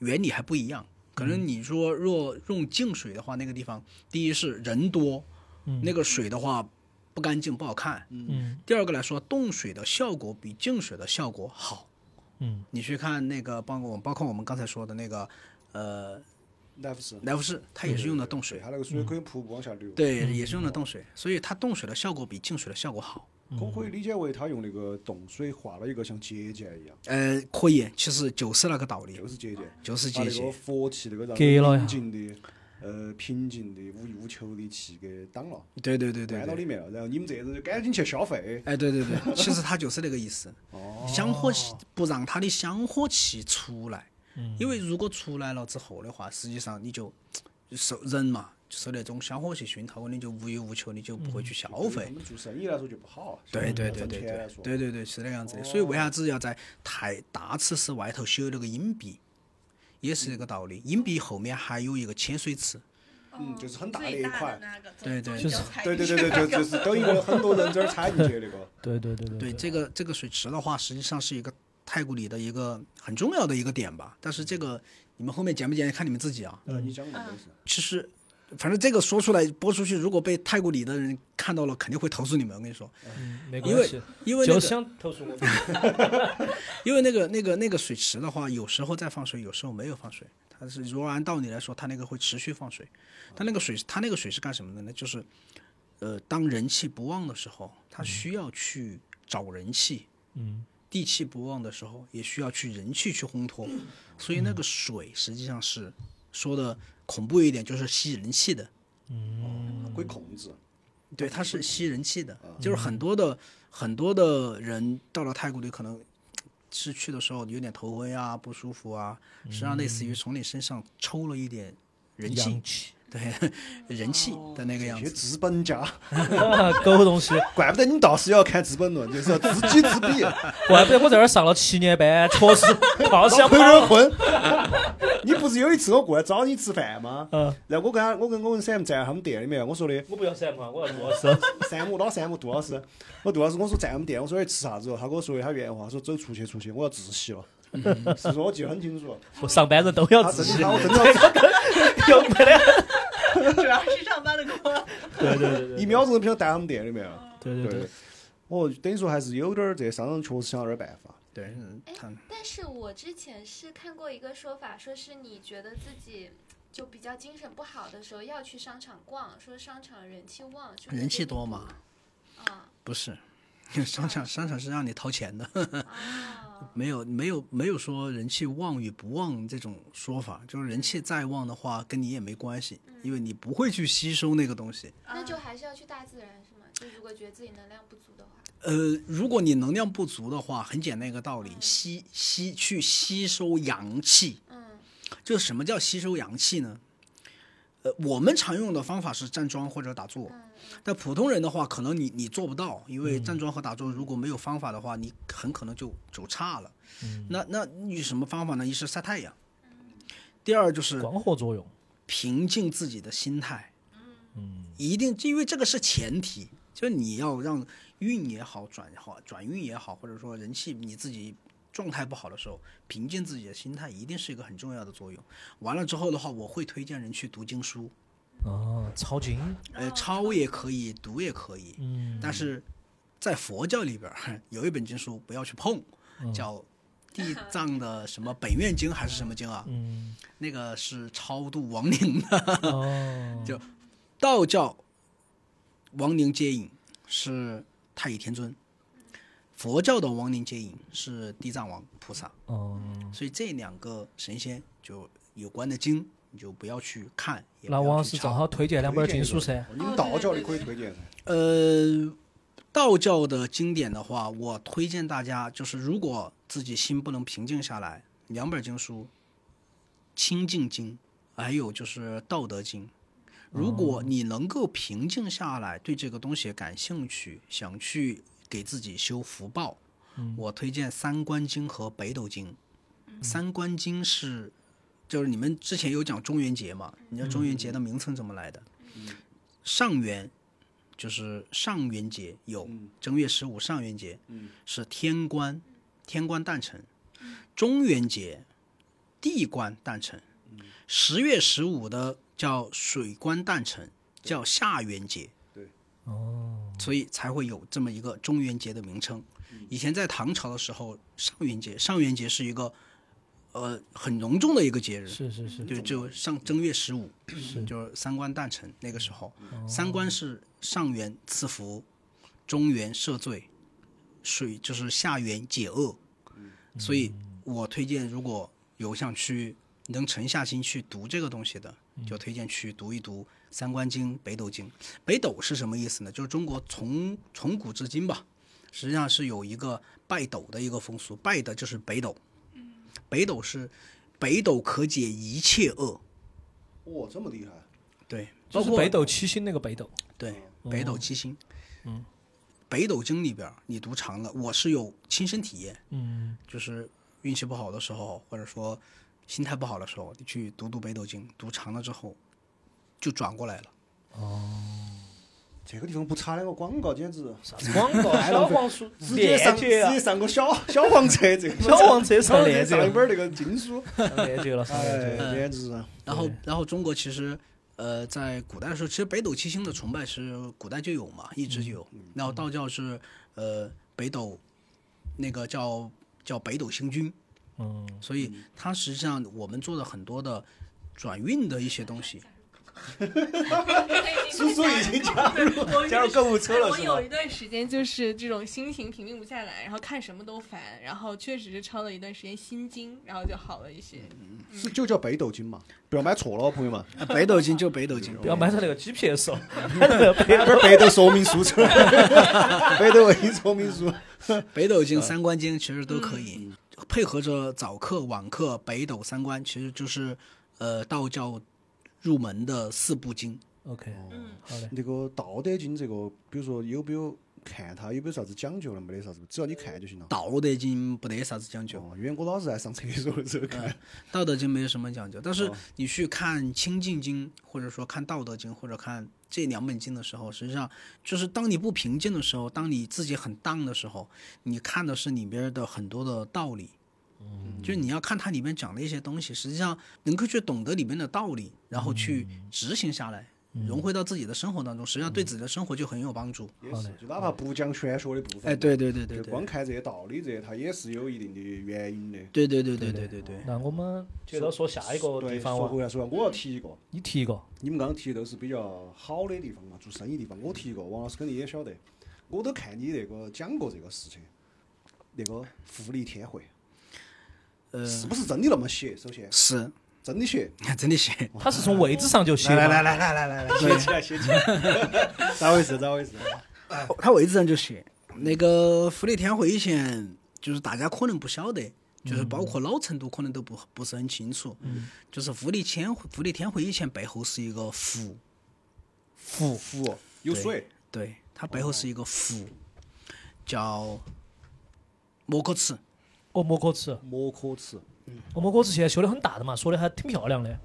原理还不一样。可能你说若用净水的话，那个地方第一是人多，嗯那个水的话不干净不好看。嗯第二个来说，冻水的效果比净水的效果好。嗯你去看那个，包括我包括我们刚才说的那个，呃，奈福士，来福士，它也是用的冻水，，它那个水可以瀑布往下流。对，也是用的冻水，所以它冻水的效果比净水的效果好。可不可以理解为它用那个冻水画了一个像结界一样，呃，可以，其实就是那个道理就，是结界，就是结界把那个。佛气那个让给了呀平静的、呃平静的、无欲无求的气给挡了，对对对对到里面了。然后你们这些人就赶紧去消费。哎，对对对，其实它就是那个意思，哦，香火气不让它的香火气出来，嗯因为如果出来了之后的话，实际上你就就受人嘛，就受那种香火气熏陶，你就无欲无求，你就不会去消费我。们做生意来说就不好。对对对对对对对对，是那个样子的。所以为啥子要在太大慈寺外头修那个阴壁，也是这个道理。阴壁后面还有一个浅水池，嗯，就是很大的一块对对就是对对对对，就就是等于很多人这儿踩进去那个。对对对对对这个这个水池的话，实际上是一个太古里的一个很重要的一个点吧。但是这个你们后面剪不剪，看你们自己啊。呃，你讲的都是。其实，反正这个说出来播出去，如果被太古里的人看到了，肯定会投诉你们。我跟你说，嗯，没因为关系，因为那个投诉我。[LAUGHS] 因为那个那个那个水池的话，有时候在放水，有时候没有放水。它是如果按道理来说，它那个会持续放水。它那个水，它那个水是干什么的呢？就是，呃，当人气不旺的时候，它需要去找人气；嗯地气不旺的时候，也需要去人气去烘托。所以那个水实际上是说的恐怖一点，就是吸人气的。嗯可以控制。对，它是吸人气的，就是很多的很多的人到了太古里，可能是去的时候有点头昏啊、不舒服啊，实际上类似于从你身上抽了一点人气，对，人气的那个样子。资本家，狗东西，怪不得你倒是要看《资本论》，就是要知己知彼，[LAUGHS] 怪不得我在这儿上了七年班，[LAUGHS] 确实好想跑。混。你不是有一次我过来找你吃饭吗？[LAUGHS] 嗯，然后我跟他，我跟我跟 Sam 在他们店里面，我说的我不要三盘，我要杜老师。山姆老山姆杜老师，我杜老师我说在我们店，我说哎吃啥子哦？他跟我说的他原话，说走出去出去，我要自习了。是说我记得很清楚，我上班人都要他自习真的，他我真的要有没得？主要是上班的锅。对对对对一秒钟都不想待他们店里面了。对对对，我等于说还是有点儿这些商人确实想了点办法。对，哎但是我之前是看过一个说法，说是你觉得自己就比较精神不好的时候要去商场逛，说商场人气旺，就人气多嘛补？啊不是，商场商场是让你掏钱的，[LAUGHS] 啊！没有没有没有说人气旺与不旺这种说法，就是人气再旺的话，跟你也没关系，因为你不会去吸收那个东西。那就还是要去大自然是吗？就如果觉得自己能量不足的话，呃，如果你能量不足的话，很简单一个道理，吸吸去吸收阳气。嗯就什么叫吸收阳气呢？呃，我们常用的方法是站桩或者打坐，嗯但普通人的话，可能你你做不到，因为站桩和打桩如果没有方法的话，你很可能就走差了。那那你有什么方法呢？一是晒太阳，第二就是光合作用。平静自己的心态，嗯，一定因为这个是前提，就是你要让运也好，转好，转运也好，或者说人气你自己状态不好的时候，平静自己的心态一定是一个很重要的作用。完了之后的话，我会推荐人去读经书，哦，抄经。呃，抄也可以，读也可以，嗯但是在佛教里边有一本经书不要去碰，叫《地藏的什么本愿经》还是什么经啊？嗯那个是超度亡灵的。哦，[LAUGHS] 就道教亡灵接引是太乙天尊，佛教的亡灵接引是地藏王菩萨，哦所以这两个神仙就有关的经，你就不要去看。那王老师正好推荐两本经书噻。哦你们道教的可以推荐噻。呃，道教的经典的话，我推荐大家就是，如果自己心不能平静下来，两本经书，《清净经》，还有就是《道德经》。如果你能够平静下来，对这个东西感兴趣，想去给自己修福报，我推荐《三观经》和《北斗经》。三观经是，就是你们之前有讲中元节嘛？你知道中元节的名称怎么来的？上元就是上元节有正月十五上元节，是天官天官诞辰；中元节地官诞辰；十月十五的叫水官诞辰，叫下元节。哦，所以才会有这么一个中元节的名称。以前在唐朝的时候，上元节，上元节是一个呃很隆重的一个节日，是是是，就就上正月十五，就是三官诞辰那个时候，三官是上元赐福，中元赦罪，水就是下元解厄，所以我推荐如果有想去能沉下心去读这个东西的，就推荐去读一读《三观经》《北斗经》。北斗是什么意思呢？就是中国从从古至今吧，实际上是有一个拜斗的一个风俗，拜的就是北斗。北斗是北斗可解一切恶，哇，这么厉害！对，就是包括北斗七星那个北斗。对，北斗七星。嗯，北斗经里边你读长了，我是有亲身体验，嗯，就是运气不好的时候，或者说心态不好的时候，你去读读北斗经，读长了之后就转过来了。这个地方不插两个广告，简直。啥子广告？[LAUGHS] 小黄书。直接上直链接上个小 [LAUGHS] 小黄车，这个。小黄车上链接上一本那个经书，上链接了，哎，简直啊！然后，然后中国其实，呃，在古代的时候，其实北斗七星的崇拜是古代就有嘛，一直就有。然后道教是，呃，北斗，那个叫叫北斗星君，嗯，所以它实际上我们做的很多的转运的一些东西，[LAUGHS] 叔叔已经加入 [LAUGHS] 加入购物车了，我有？一段时间就是这种心情平静不下来，然后看什么都烦，然后确实是抄了一段时间心经，然后就好了一些。是就叫北斗经嘛，不要买错了，朋友们。啊北斗经就北斗经，不要买成那个 GPS 哦，买成那个北斗说明书出来，北斗卫星说明书。[LAUGHS] 北斗经、三观经其实都可以，配合着早课、晚课、北斗三观，其实就是呃道教入门的四部经。OK，嗯，好嘞。那个《道德经》这个，比如说有没有看它有没有啥子讲究呢？没得啥子，只要你看就行了。道德经不得啥子讲究，哦，因为我老是在上厕所的时候看。[LAUGHS] 道德经没有什么讲究，但是你去看《清净经》，或者说看《道德经》，或者看这两本经的时候，实际上就是当你不平静的时候，当你自己很 down 的时候，你看的是里边的很多的道理。嗯，就是你要看它里面讲的一些东西，实际上能够去懂得里面的道理，然后去执行下来，融汇到自己的生活当中，实际上对自己的生活就很有帮助。也是，就哪怕不讲玄学的部分，哎，对对对对对，就光看这些道理，这些它也是有一定的原因的。对对对对对对对。那我们接着说下一个对，地方哇，说回来，说，我要提一个，你提一个。你们刚刚提的都是比较好的地方嘛，做生意地方。我提一个，王老师肯定也晓得，我都看你那个讲过这个事情，那个富力天汇，呃，是不是真的那么邪？首先，是，真的邪。[LAUGHS] 真的写。[LAUGHS] 它是从位置上就写来来来来来来来，写起来，写起来，[LAUGHS] 咋回事？咋回事？他位置上就写那个富力天汇以前就是大家可能不晓得，就是包括老成都可能都不不是很清楚，就是富力天富力天汇以前背后是一个湖，湖湖有水，对，它背后是一个湖，叫莫可池。哦，莫可池，摩可池，哦，莫可池现在修的很大的嘛，说的还挺漂亮的。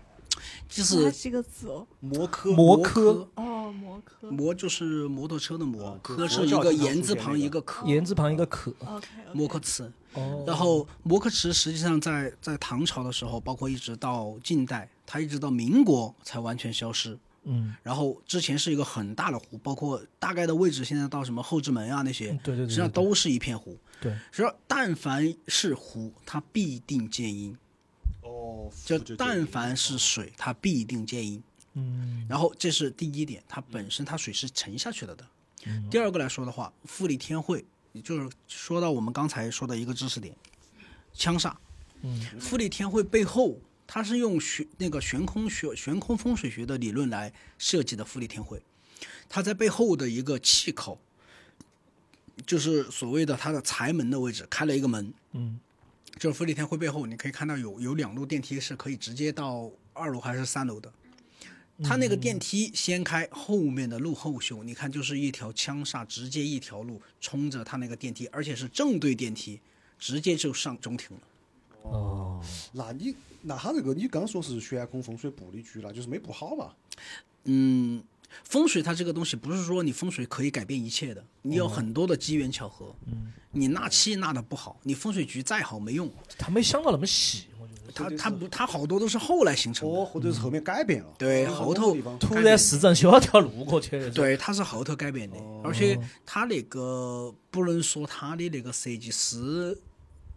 就是几个字哦。摩科，摩科科，哦，摩科。摩就是摩托车的摩啊，科是一个言字旁一个可，言字旁一个可。OK。莫可池。哦，然后摩可池实际上在在唐朝的时候，包括一直到近代，它一直到民国才完全消失。嗯，然后之前是一个很大的湖，包括大概的位置，现在到什么后之门啊那些，嗯对对对实际上都是一片湖。对，实际上但凡是湖，它必定见阴；哦，就就但凡是水，它必定见阴。嗯，然后这是第一点，它本身它水是沉下去了的。嗯第二个来说的话，富力天汇，也就是说到我们刚才说的一个知识点，枪煞。嗯，富力天汇背后它是用悬那个悬空学、悬空风水学的理论来设计的富丽天会。它在背后的一个气口，就是所谓的它的财门的位置开了一个门，嗯，就是福利天会背后，你可以看到有有两路电梯是可以直接到二楼还是三楼的。它那个电梯先开，后面的路后修，你看就是一条枪煞，直接一条路冲着它那个电梯，而且是正对电梯，直接就上中庭了。哦，那你那他这个你刚说是悬空风水布的局了，就是没布好嘛？嗯，风水它这个东西不是说你风水可以改变一切的，你有很多的机缘巧合。嗯，你纳气纳的不好，你风水局再好没用。他没想到那么细，我觉得。它它不他好多都是后来形成的。哦，或者是后面改变了。对哦后头突然市政修了条路过去，对，他是后头改变的，而且他那个不能说他的那个设计师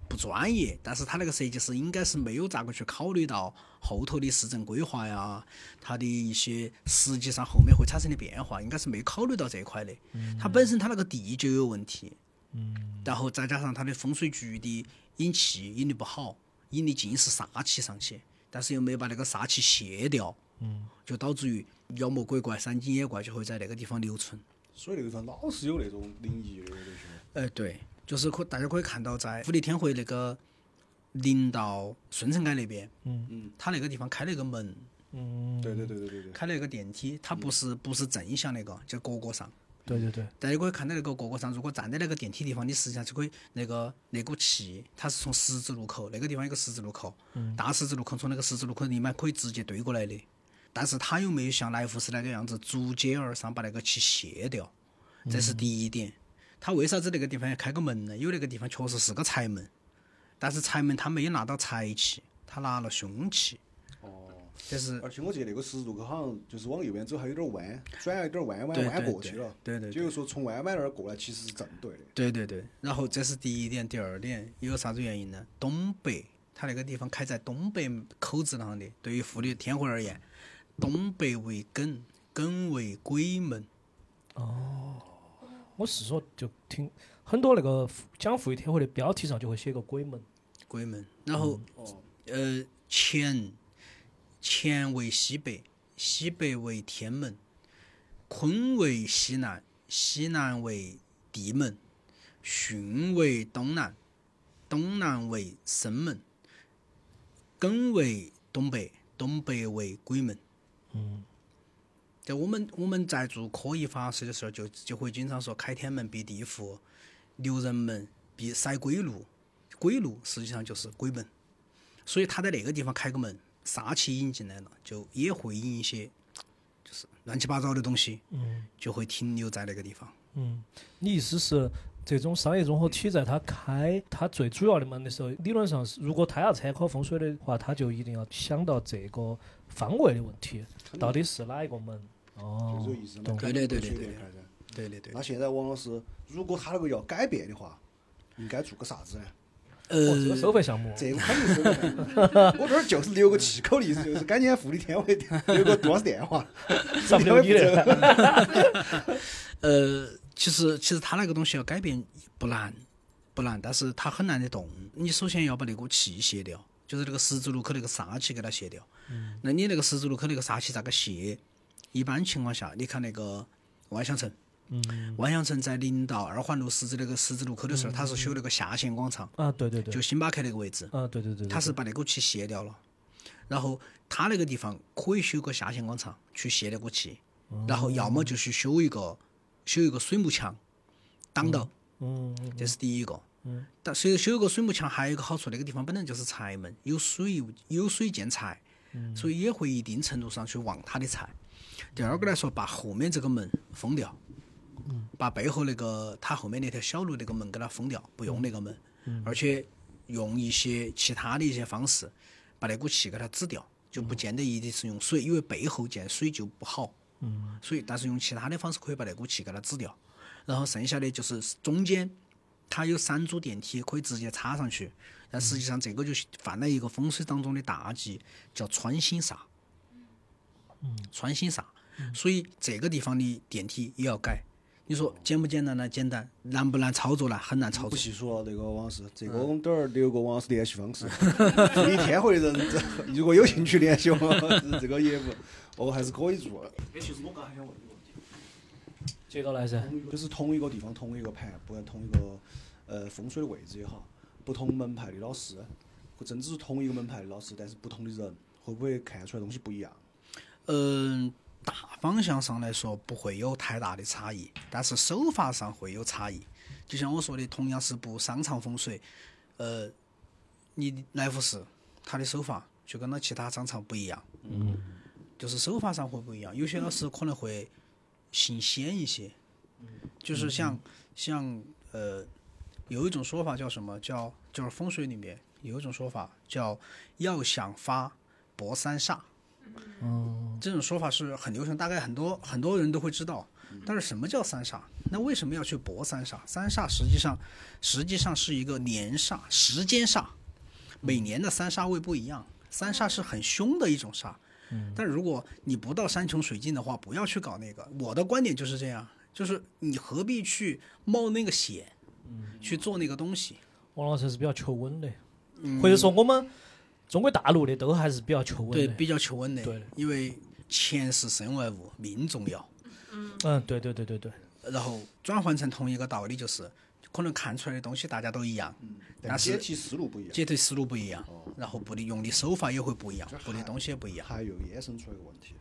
不专业，但是他那个设计师应该是没有咋个去考虑到后头的市政规划呀，它的一些实际上后面会产生的变化，应该是没考虑到这一块的。它本身它那个地就有问题，嗯然后再加上它的风水局的引气引的不好，引的尽是煞气上去，但是又没把那个煞气卸掉，嗯就导致于妖魔鬼怪、山精野怪就会在那个地方留存。所以那个地方老是有那种灵异的那些。哎，对，就是可大家可以看到，在富力天汇那个临到顺城街那边，嗯嗯，它那个地方开了一个门，嗯，对对对对对对。开了一个电梯，它不是不是正向那个，就角角上。对对对，大家可以看到那个角角上，如果站在那个电梯地方，你实际上就可以那个那股气，它是从十字路口那个地方有个十字路口，嗯大十字路口从那个十字路口里面可以直接对过来的，但是它又没有像来福士那个样子逐阶而上把那个气卸掉？这是第一点。它为啥子那个地方要开个门呢？因为那个地方确实是个财门，但是财门他没有拿到财气，他拿了凶器。哦。就是而且我记得那个十字路口好像就是往右边走还有点弯，转了一点弯弯对弯过去了。对对对就是说从弯弯那儿过来其实是正对的。对对对，然后这是第一点，第二点有啥子原因呢？东北，它那个地方开在东北口子上的，对于妇女天婚而言，东北为艮，艮为鬼门。我是说就听很多那个讲富裕天会的标题上就会写个鬼门，鬼门，然后、哦，呃乾，乾为西北，西北为天门，坤为西南，西南为地门，巽为东南，东南为生门，艮为东北，东北为鬼门。嗯，在我们我们在做科仪法事的时候，就就会经常说开天门闭地府，留人门闭塞鬼路，鬼路实际上就是鬼门，所以他在那个地方开个门，煞气引进来了，就也会引一些就是乱七八糟的东西，嗯就会停留在那个地方。嗯，你意思是这种商业综合体在它开它最主要的门的时候，理论上是如果它要参考风水的话，它就一定要想到这个方位的问题，到底是哪一个门？就哦就这个意思嘛。对对对对对门随便开噻对对对，那现在王老师，如果他那个要改变的话，应该做个啥子呢？呃，收费项目，这个肯定收费。[LAUGHS] 我这儿就是留个气口的意思，就是赶紧富力天会留个杜老师电话。上不了你的。[LAUGHS] 呃，其实其实他那个东西要改变不难，不难，但是他很难得动。你首先要把那股气卸掉，就是那个十字路口那个煞气给它卸掉。嗯那你那个十字路口那个煞气咋个卸？一般情况下，你看那个万象城，嗯万象城在临到二环路十字那个十字路口的时候，它是修那个下线广场，啊，对对对，就星巴克那个位置，啊，对对对，对它是把那个气卸掉了。然后它那个地方可以修个下线广场去卸那个气，然后要么就是修一个修一个水幕墙挡到，嗯嗯这是第一个。嗯但所以修一个水幕墙还有一个好处，那个地方本来就是财门，有水有水见财，嗯所以也会一定程度上去旺他的财。第二个来说，把后面这个门封掉，嗯把背后那个他后面那条小路那个门给它封掉，不用那个门，嗯而且用一些其他的一些方式把那股气给它止掉，就不见得一定是用水，因为背后见水就不好。嗯所以但是用其他的方式可以把那股气给它止掉，然后剩下的就是中间它有三组电梯可以直接插上去，但实际上这个就犯了一个风水当中的大忌，叫穿心煞。穿心煞，所以这个地方的电梯也要改。你说简不简单呢？简单，难不难操作呢？很难操不作。细说那个王老师，这嗯个我们等会儿留个王老师联系方式。一天会的人，如果有兴趣联系我，这个业务 [LAUGHS] 哦还是可以做的。其实我刚还想问一个问题，接到来噻。就是同一个地方同一个盘，不管同一个呃风水的位置也好，不同门派的老师，或甚至是同一个门派的老师，但是不同的人，会不会看出来东西不一样？嗯，大方向上来说不会有太大的差异，但是手法上会有差异。就像我说的，同样是布商场风水，呃，你来福士他的手法就跟那其他商场不一样，嗯，就是手法上会不一样。有些老师可能会行先一些，就是像像呃，有一种说法叫什么叫就是风水里面有一种说法叫要想发博三煞。嗯，这种说法是很流行，大概很多很多人都会知道。但是什么叫三煞？那为什么要去搏三煞？三煞实际上实际上是一个年煞、时间煞，每年的三煞位不一样。三煞是很凶的一种煞，但如果你不到山穷水尽的话，不要去搞那个。我的观点就是这样，就是你何必去冒那个险，去做那个东西？王老师是比较求稳的，或者说我们中国大陆的都还是比较求稳对，比较求稳的对，因为钱是身外物，命重要。嗯，对对对对对，然后转换成同一个道理，就是可能看出来的东西大家都一样，但是解题思路不一样。解题思路不一样，然后布的用的手法也会不一样，布的东西也不一样。还有衍生出来一个问题，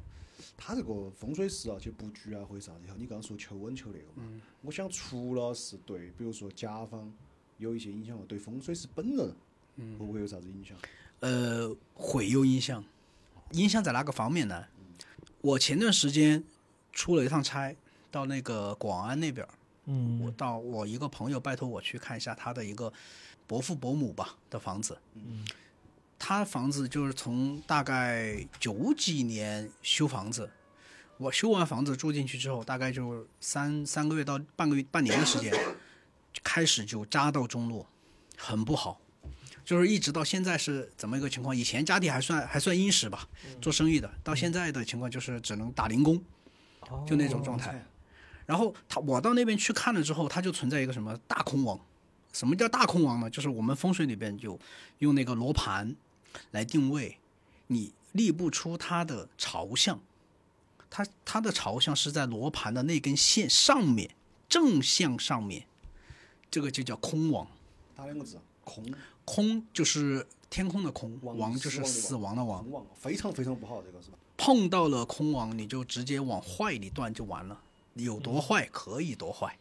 他这个风水师啊，去布局啊或者啥子，你刚刚说求稳求那个嘛，嗯。我想除了是对，比如说甲方有一些影响，对风水师本人嗯。会不会有啥子影响？呃，毁有音响，音响在哪个方面呢？我前段时间出了一趟差，到那个广安那边嗯，我嗯到我一个朋友拜托我去看一下他的一个伯父伯母吧的房子。嗯，他房子就是从大概九几年修房子，我修完房子住进去之后，大概就三三个月到半个月半年的时间，开始就家道中落，很不好。就是一直到现在是怎么一个情况？以前家底还算还算殷实吧，做生意的，到现在的情况就是只能打零工，就那种状态。然后他我到那边去看了之后，他就存在一个什么大空王。什么叫大空王呢？就是我们风水里边就用那个罗盘来定位，你立不出它的朝向，它它的朝向是在罗盘的那根线上面正向上面，这个就叫空王。打两个字，空空就是天空的空，王王就是死死亡的亡。非常非常不好，这个是吧？碰到了空王，你就直接往坏里断就完了，有多坏可以多坏。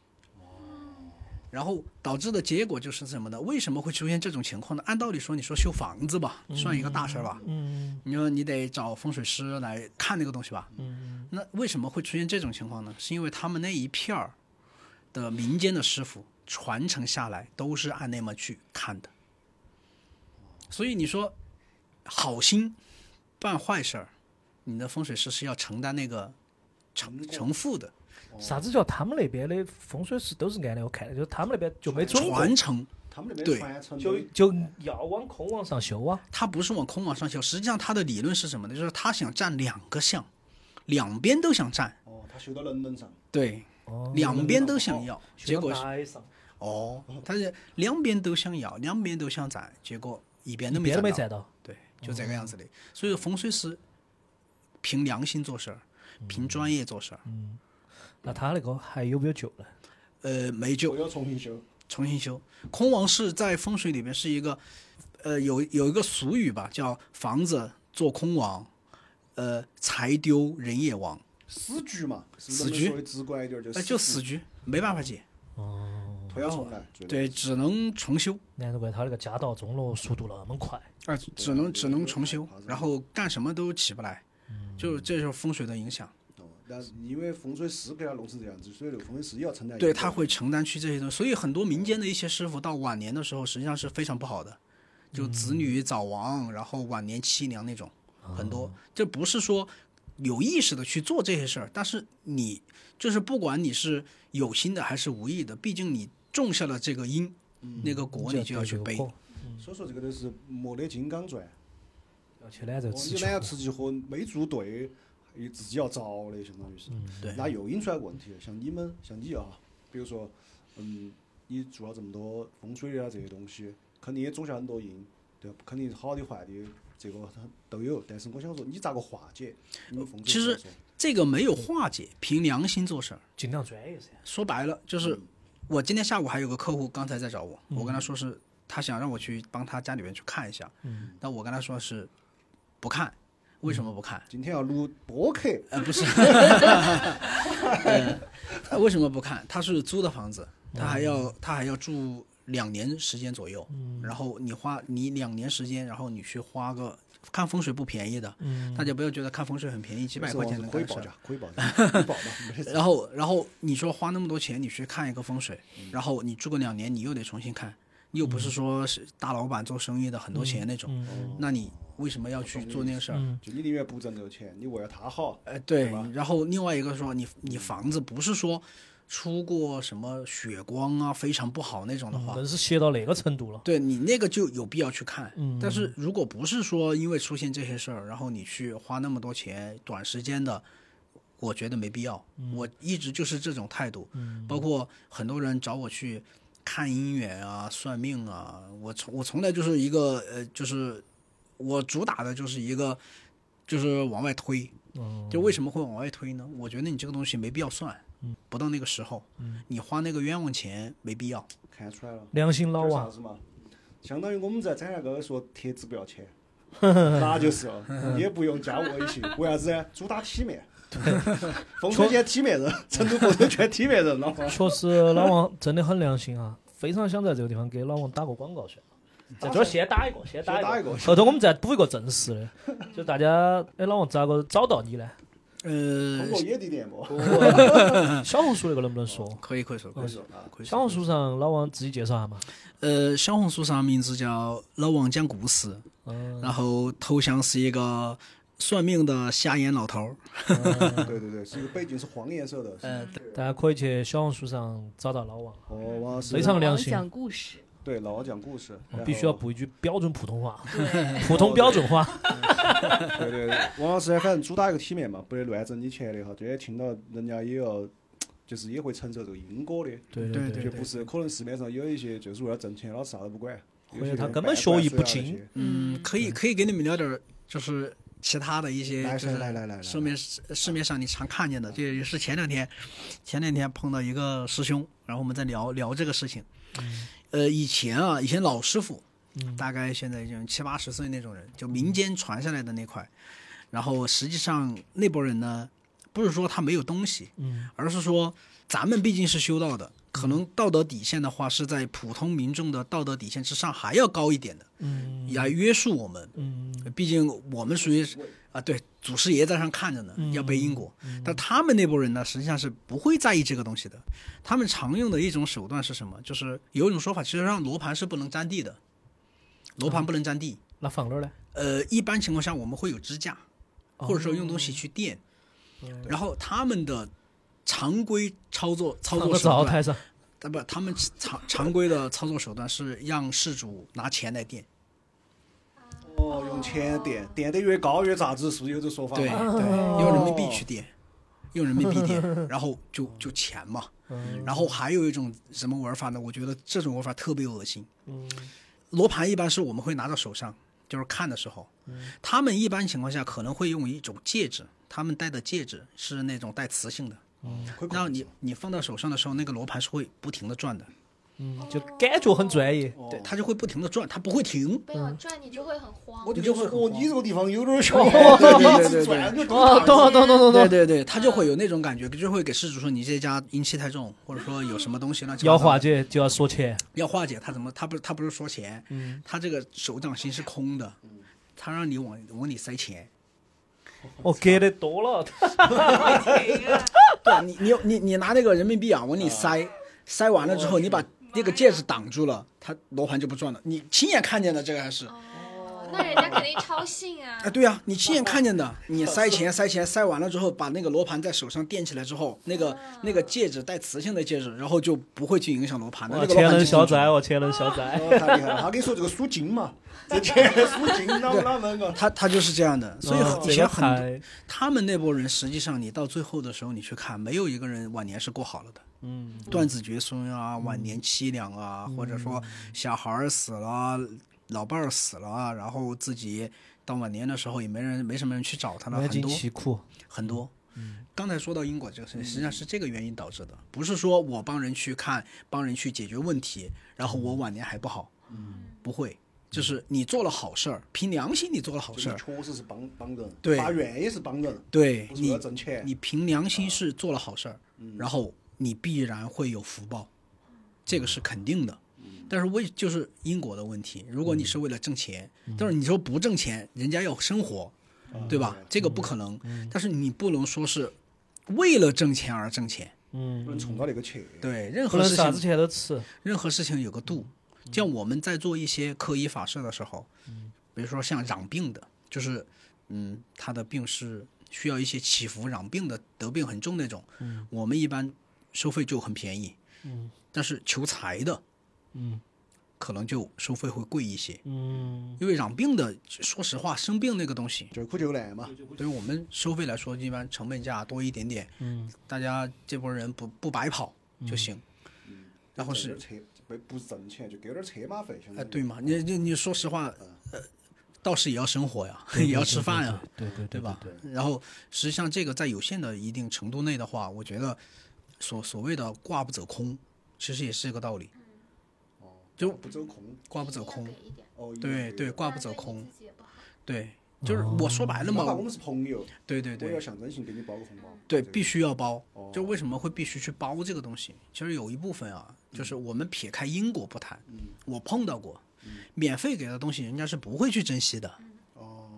然后导致的结果就是什么呢？为什么会出现这种情况呢？按道理说，你说修房子吧，算一个大事儿吧，嗯你说你得找风水师来看那个东西吧。嗯那为什么会出现这种情况呢？是因为他们那一片儿的民间的师傅传承下来都是按那么去看的，所以你说好心办坏事儿，你的风水师是要承担那个承承负的。啥子叫他们那边的风水师都是按那个看的，就是他们那边就没传承，他们那边传承就就要往空往上修啊。他不是往空往上修，实际上他的理论是什么呢？就是他想占两个相，两边都想占，哦，他修到人人上，对，哦，两边都想要，结果是是上，哦，他是两边都想要，两边都想占，结果一边都没一边都没占到，占到。对，就这个样子的。所以说风水师凭良心做事儿，凭专业做事儿，嗯那他那个还有没有救呢？呃，没救，要重新修。重新修。空王是在风水里面是一个，呃，有有一个俗语吧，叫房子做空王，呃，财丢人也亡，死局嘛，死局能说的直观一点，就呃，就死局，没办法解，推要重来。对，只能重修。难怪他那个家道中落速度那么快。啊，只能只能重修，然后干什么都起不来，就这就是风水的影响。哦，但是因为风水师给他弄成这样子，所以那个风水师也要承担。对，他。会承担去这些东西，所以很多民间的一些师傅到晚年的时候，实际上是非常不好的，就子女早亡，然后晚年凄凉那种，很多。这不是说有意识的去做这些事儿，但是你就是不管你是有心的还是无意的，毕竟你种下了这个因，那个果你就要去背。所以说这个都是没得金刚钻，要去揽这个哦你懒要。吃起喝没做对，也自己要遭的，相当于是。嗯，对那又引出来个问题，像你们，像你啊，比如说，嗯，你做了这么多风水的啊这些东西，肯定也种下很多因，对？肯定好的坏的这个它都有。但是我想说，你咋个化解？你们风水其实来说这个没有化解，凭良心做事儿。尽量专业噻。说白了就是，我今天下午还有个客户刚才在找我，嗯。我跟他说是他想让我去帮他家里面去看一下，嗯。但我跟他说是不看，为什么不看？今天要录博客，呃，不是，[LAUGHS] 呃他为什么不看？他是租的房子，他还要他还要住两年时间左右，嗯。然后你花你两年时间，然后你去花个看风水不便宜的，嗯大家不要觉得看风水很便宜，几百块钱能干事儿可以报价，可以报价，可以报嘛，没得事。然后，然后你说花那么多钱，你去看一个风水，然后你住个两年，你又得重新看，你又不是说是大老板做生意的很多钱那种，嗯那你为什么要去做那个事儿？嗯就你宁愿不挣这个钱，你为了他好，呃，对对。然后另外一个说，你你房子不是说出过什么血光啊，非常不好那种的话，那是邪到哪个程度了。对你那个就有必要去看。嗯但是如果不是说因为出现这些事儿，然后你去花那么多钱，短时间的，我觉得没必要。我一直就是这种态度，嗯包括很多人找我去看姻缘啊、算命啊，我从我从来就是一个呃，就是我主打的就是一个就是往外推。嗯就为什么会往外推呢？我觉得你这个东西没必要算，不到那个时候，你花那个冤枉钱没必要。看出来了。良心老就是王啥，子嘛？相当于我们在展览哥说帖子不要钱，[LAUGHS] 那就是了，也不用加微信，为啥子呢？主打体面。风水圈体面人，成都朋友圈体面人，老王。[LAUGHS] 确实老王真的很良心啊，非常想在这个地方给老王打个广告算了。在这儿先打一个，先打一个，先打一个后头我们再补一个正式的，就大家，哎，老王咋个找到你呢？呃通，过野地电波，[LAUGHS] 小红书那个能不能说？可以可以说，可以说，啊，可以说。小红书上老王自己介绍下嘛。呃，小红书上名字叫老王讲故事，嗯，然后头像是一个算命的瞎眼老头儿。[LAUGHS] 对对对，是一个背景是黄颜色的。嗯，大家可以去小红书上找到老王，非常良心讲故事，对老王讲故事，必须要补一句标准普通话，普通标准话。[LAUGHS] 对 [LAUGHS] 对，对。王老师呢，反正主打一个体面嘛，不得乱挣你钱的哈。这些听到人家也要，[TSK] 就是也会承受这个因果的，对对对就不是可能市面上有一些就是为了挣钱，老师啥都不管，或者他根本学艺不精嗯，可以可以给你们聊点儿，就是其他的一些，就是来来来来市面市面上你常看见的，这也是前两天前两天碰到一个师兄，然后我们在聊聊这个事情。呃，以前啊，以前老师傅，嗯大概现在已经七八十岁那种人，就民间传下来的那块，然后实际上那波人呢，不是说他没有东西，嗯而是说咱们毕竟是修道的，可能道德底线的话是在普通民众的道德底线之上还要高一点的，嗯来约束我们。嗯毕竟我们属于啊，对，祖师爷在上看着呢，嗯要背因果。但他们那波人呢，实际上是不会在意这个东西的。他们常用的一种手段是什么？就是有一种说法，其实让罗盘是不能沾地的，罗盘不能占地。那放哪儿呢？呃，一般情况下我们会有支架，哦或者说用东西去垫。然后他们的常规操作操作手段，灶台上。啊不，他们常常规的操作手段是让事主拿钱来垫。哦，用钱垫，垫得越高越咋子，是不是有这说法对？对，用人民币去垫，用人民币垫，[LAUGHS] 然后就就钱嘛。然后还有一种什么玩法呢？我觉得这种玩法特别恶心。嗯罗盘一般是我们会拿到手上，就是看的时候，他们一般情况下可能会用一种戒指，他们戴的戒指是那种带磁性的，会然后你你放到手上的时候，那个罗盘是会不停的转的，嗯，就感觉很专业。对，他就会不停的转，他不会停。没有转你就会很慌我。就就会哦，你这个地方有点小，对对对。对对对，他就会有那种感觉，就会给事主说你这家阴气太重，或者说有什么东西乱七八糟的要化解就要说钱。要化解，他怎么他不他不是说钱，嗯他这个手掌心是空的，他让你往往里塞钱。哦，给的多了。[LAUGHS] 对你你你你拿那个人民币啊往里塞，塞完了之后，你把那个戒指挡住了，它罗盘就不转了。你亲眼看见的这个还是，哦，那人家肯定超信啊啊，。对啊，你亲眼看见的，你塞钱塞钱塞完了之后，把那个罗盘在手上垫起来之后，那个那个戒指带磁性的戒指，然后就不会去影响罗盘的。哇，那个罗钱盘就进去能消灾哦，钱能消灾。哦，太厉害了！[LAUGHS] 他跟你说这个输金嘛，[LAUGHS] 这钱输金，哪哪门个？他他就是这样的，所以以前很他们那波人，实际上你到最后的时候，你去看，没有一个人晚年是过好了的。嗯，断子绝孙啊，晚年凄凉啊，或者说小孩儿死了，老伴儿死了啊，然后自己到晚年的时候也没人没什么人去找他了，很多凄苦。很多。嗯刚才说到因果这个事情，实际上是这个原因导致的，不是说我帮人去看，帮人去解决问题，然后我晚年还不好，嗯不会，就是你做了好事儿，凭良心你做了好事儿，确实是帮帮人，对法院也是帮人，对你挣钱。你凭良心是做了好事儿，嗯然后你必然会有福报，这个是肯定的。嗯但是为就是因果的问题，如果你是为了挣钱，但是你说不挣钱，人家要生活，嗯对吧？这个不可能。但是你不能说是为了挣钱而挣钱，嗯不，能冲到那个去。对，任何事能啥子情钱都吃。任何事情有个度。像我们在做一些科医法事的时候，比如说像染病的，就是嗯，他的病是需要一些祈福染病的，得病很重那种，我们一般收费就很便宜。嗯但是求财的嗯。可能就收费会贵一些，嗯。因为染病的，说实话，生病那个东西，救苦就难嘛，对于我们收费来说，一般成本价多一点点，嗯。大家这波人不不白跑就行。嗯然后是车不不是挣钱，就给点车马费，哎，对嘛？你你你说实话，呃，道士也要生活呀，也要吃饭呀，对对对吧？对？然后实际上这个在有限的一定程度内的话，我觉得所所谓的挂不走空，其实也是一个道理，就不走空。挂不走空。对对，挂不走空，对，就是我说白了嘛，我们是朋友，对对对。我要象征性给你包个红包。对，必须要包。哦。就为什么会必须去包这个东西？其实有一部分啊，就是我们撇开因果不谈，我碰到过，免费给的东西，人家是不会去珍惜的，哦，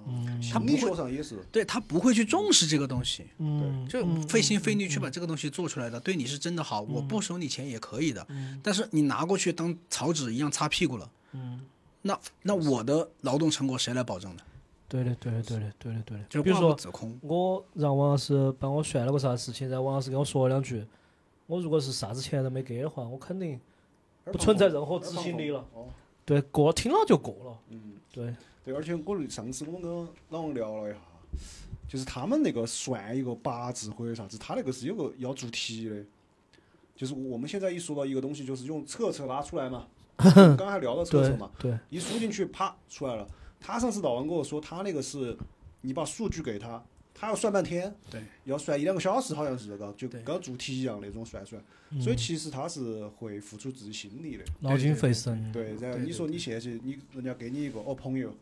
嗯心理学上也是，对他不会去重视这个东西。嗯，就费心费力去把这个东西做出来的，对你是真的好，我不收你钱也可以的。但是你拿过去当草纸一样擦屁股了，嗯，那那我的劳动成果谁来保证呢？对的对的对的对的对的。就比如说。我让王老师帮我算了个啥事情，然后王老师跟我说了两句，我如果是啥子钱都没给的话，我肯定不存在任何执行力了。哦，对过听了就过了。嗯，对，对，而且我上次我们跟老王聊了一下，就是他们那个算一个八字或者啥子，他那个是有个要做题的。就是我们现在一说到一个东西，就是用测测拉出来嘛，[LAUGHS] 刚刚还聊到测测嘛，对，一输进去，啪出来了。他上次老王跟我说，他那个是你把数据给他，他要算半天，对，要算一两个小时，好像是这个，就对跟做题一样那种算算。所以其实他是会付出自己心力的。脑筋费神。对，然后你说你现在去你人家给你一个哦朋友，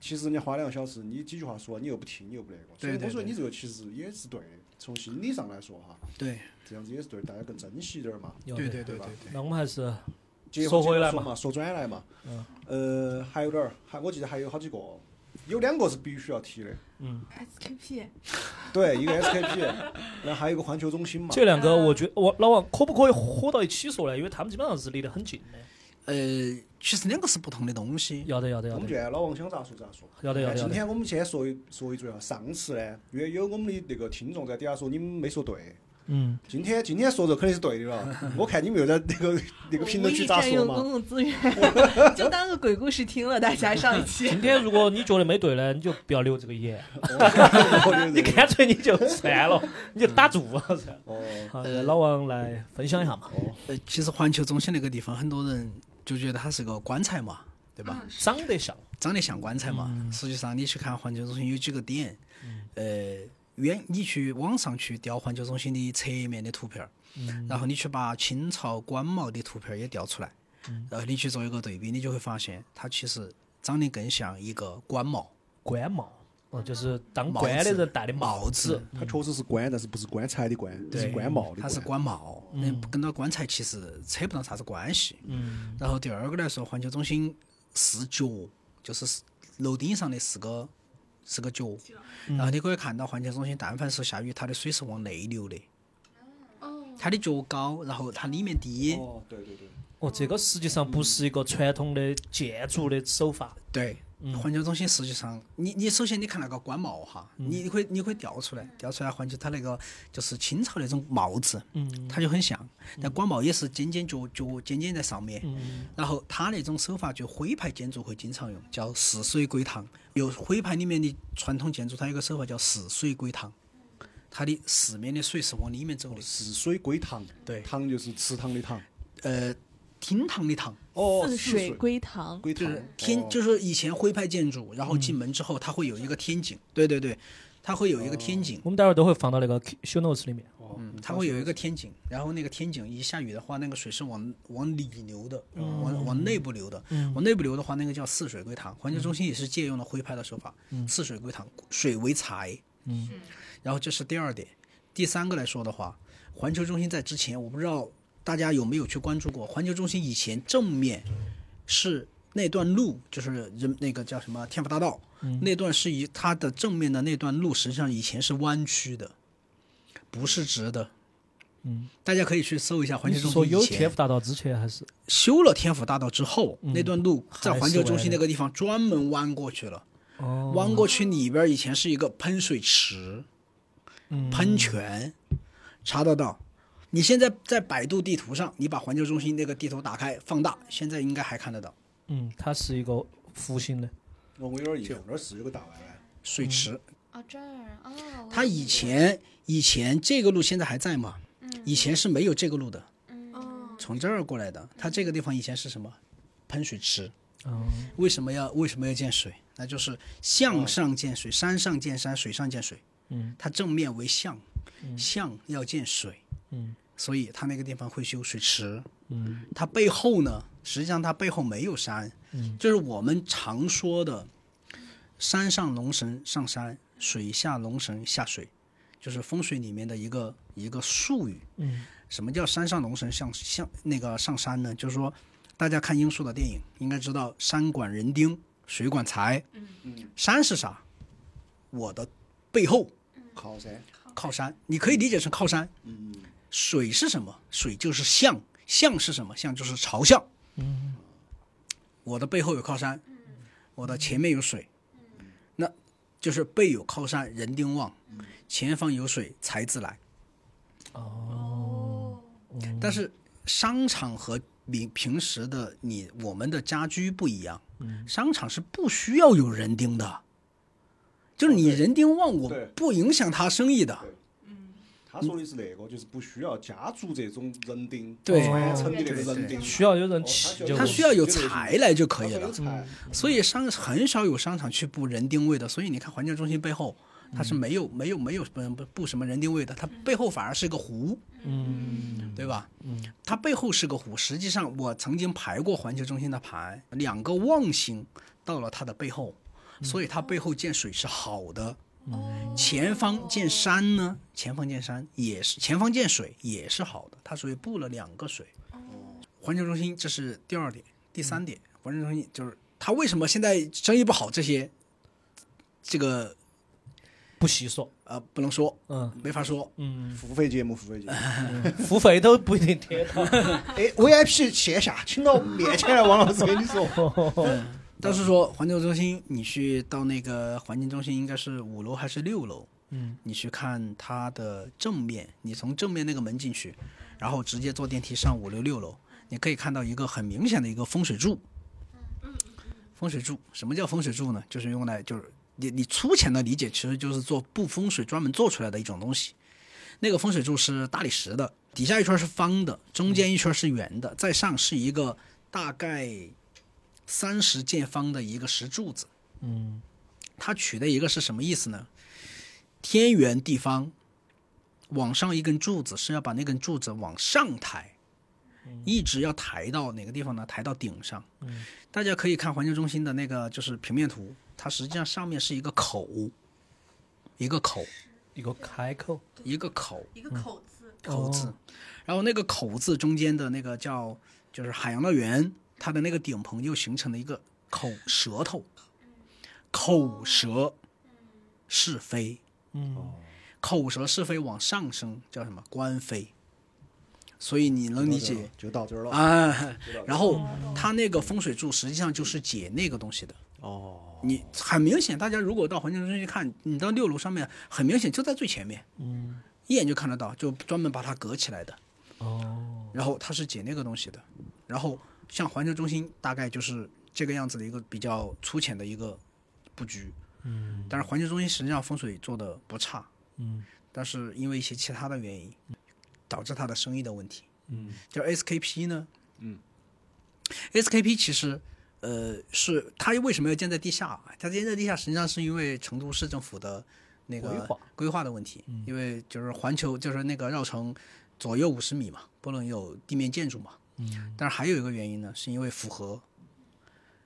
其实人家花两个小时，你几句话说，你又不听，你又不那个，所以对对对我说你这个其实也是对的，从心理上来说哈，对这样子也是对，大家更珍惜点儿嘛。对对对对对对。那我们还是结说回来嘛说转来嘛。嗯。呃，还有点儿，还我记得还有好几个，有两个是必须要提的。嗯，SKP [LAUGHS] 对，一个 SKP，然后还有一个环球中心嘛。这两个我觉我老王可不可以合到一起说呢？因为他们基本上是离得很近的。呃，其实两个是不同的东西。要得要得要得我们就按老王想咋说咋说。要得要得要得。今天我们先说一说一嘴啊，上次呢，因为有我们的那个听众在底下说你们没说对，嗯，今天今天说这肯定是对的了。[LAUGHS] 我看你们又在那个 [LAUGHS] 那个评论区咋占用说嘛？公共资源，[LAUGHS] 就当个鬼故事听了。大家上一期今天如果你觉得没对呢，你就不要留这个言，哦你干脆你就算了，你就打住了噻。哦好，那老王来分享一下嘛，哦，呃，其实环球中心那个地方，很多人就觉得它是个棺材嘛，对吧？长得像，长得像棺材嘛。实际上，你去看环球中心有几个点，呃，远你去网上去调环球中心的侧面的图片儿，然后你去把清朝官帽的图片儿也调出来，然后你去做一个对比，你就会发现它其实长得更像一个官帽。官帽，哦，就是当官的人戴的帽子子。它确实是官，但是不是棺材的棺，是官帽的它是。官帽，那跟到棺材其实扯不到啥子关系。嗯然后第二个来说，环球中心视角，就是楼顶上的四个四个角，然后你可以看到环球中心，但凡是下雨，它的水是往内流的。它的脚高，然后它里面低，哦，对对对，哦，这个实际上不是一个传统的建筑的手法，对，环球中心实际上，你你首先你看那个官帽哈，你你可以你可以调出来，调出来环球它那个就是清朝那种帽子，嗯。它就很像。但官帽也是尖尖角角尖尖在上面，嗯。然后它那种手法就徽派建筑会经常用，叫四水归堂。有徽派里面的传统建筑，它有个手法叫四水归堂，它的四面的水是往里面走的，四水归堂，对。堂就是池塘的堂。呃，厅堂的堂。哦，似四水。归堂。归堂，天，哦。就是以前徽派建筑，然后进门之后，它会有一个天井，对对对，它会有一个天井，我们待会儿都会放到那个 show notes 里面。哦嗯，它会有一个天井，然后那个天井一下雨的话，那个水是往往里流的，往往内部流的，嗯。往内部流的话，那个叫四水归堂。环球中心也是借用了徽派的手法，四水归堂，水为财，嗯。然后这是第二点，第三个来说的话，环球中心在之前，我不知道大家有没有去关注过，环球中心以前正面是那段路，就是人那个叫什么天府大道，那段是以它的正面的那段路，实际上以前是弯曲的，不是直的。嗯，大家可以去搜一下环球中心以前有天府大道之前还是？修了天府大道之后，那段路在环球中心那个地方专门弯过去了。哦，弯过去里边以前是一个喷水池，嗯喷泉，查得到。你现在在百度地图上，你把环球中心那个地图打开放大，现在应该还看得到嗯，它是一个弧形的。哦我有点印象，那儿是有个大歪歪。水池。哦这儿哦，它以前以前这个路现在还在吗？以前是没有这个路的，嗯，从这儿过来的。它这个地方以前是什么？喷水池。哦，为什么要为什么要建水？那就是向上建水，山上建山，水上建水。嗯，它正面为向，向要建水。嗯，所以他那个地方会修水池。嗯它背后呢，实际上它背后没有山，嗯就是我们常说的“山上龙神上山，水下龙神下水”，就是风水里面的一个一个术语。嗯什么叫山上龙神上上那个上山呢？就是说，大家看英叔的电影应该知道，山管人丁，水管财。嗯，山是啥？我的背后靠山。靠山，你可以理解成靠山。嗯，水是什么？水就是向，向是什么？向就是朝向。嗯我的背后有靠山，我的前面有水，那就是背有靠山，人丁旺；前方有水，财自来。哦，但是商场和你平时的你我们的家居不一样，商场是不需要有人丁的，就是你人丁旺，我不影响他生意的。他说的是那个，就是不需要家族这种人丁，对传承的那个人丁，需要有人哦气他需要有财来就可以了所以商很少有商场去布人丁位的，所以你看环球中心背后，它是没有没有没有不不布什么人丁位的，它背后反而是个湖，嗯对吧？嗯，它背后是个湖。实际上，我曾经排过环球中心的盘，两个旺星到了它的背后，所以它背后见水是好的。前方见山呢，前方见山也是前方见水也是好的，它属于布了两个水。环球中心这是第二点，第三点，环球中心就是它为什么现在生意不好？这些这个不细说。呃不能说，嗯没法说。嗯，付费节目，付费节目。[LAUGHS] 付费都不一定贴到。[LAUGHS] 哎，VIP 线下，请到面前来，王老师跟你说。[LAUGHS] 但是说环球中心，你去到那个环境中心，应该是五楼还是六楼？嗯，你去看它的正面，你从正面那个门进去，然后直接坐电梯上五楼、六楼，你可以看到一个很明显的一个风水柱。风水柱，什么叫风水柱呢？就是用来就是你你粗浅的理解，其实就是做布风水专门做出来的一种东西。那个风水柱是大理石的，底下一圈是方的，中间一圈是圆的，在上是一个大概三十见方的一个石柱子。嗯它取的一个是什么意思呢？天圆地方，往上一根柱子是要把那根柱子往上抬，一直要抬到哪个地方呢？抬到顶上。大家可以看环球中心的那个就是平面图，它实际上上面是一个口，一个口，一个开口。一个口，一个口字，口字哦，然后那个口字中间的那个叫就是海洋乐园，它的那个顶棚又形成了一个口舌头，口舌是非，嗯口舌是非往上升叫什么官非，所以你能理解就到这儿了。啊。然后它那个风水柱实际上就是解那个东西的，哦，你很明显，大家如果到环境中心去看，你到六楼上面，很明显就在最前面，嗯，一眼就看得到，就专门把它隔起来的。哦，然后它是解那个东西的，然后像环球中心大概就是这个样子的一个比较粗浅的一个布局。嗯但是环球中心实际上风水做的不差，嗯但是因为一些其他的原因，导致它的生意的问题。嗯叫 SKP 呢？嗯，SKP 其实呃是它为什么要建在地下啊？它建在地下实际上是因为成都市政府的那个规划规划的问题，因为就是环球就是那个绕城左右五十米嘛，不能有地面建筑嘛。嗯。但是还有一个原因呢，是因为符合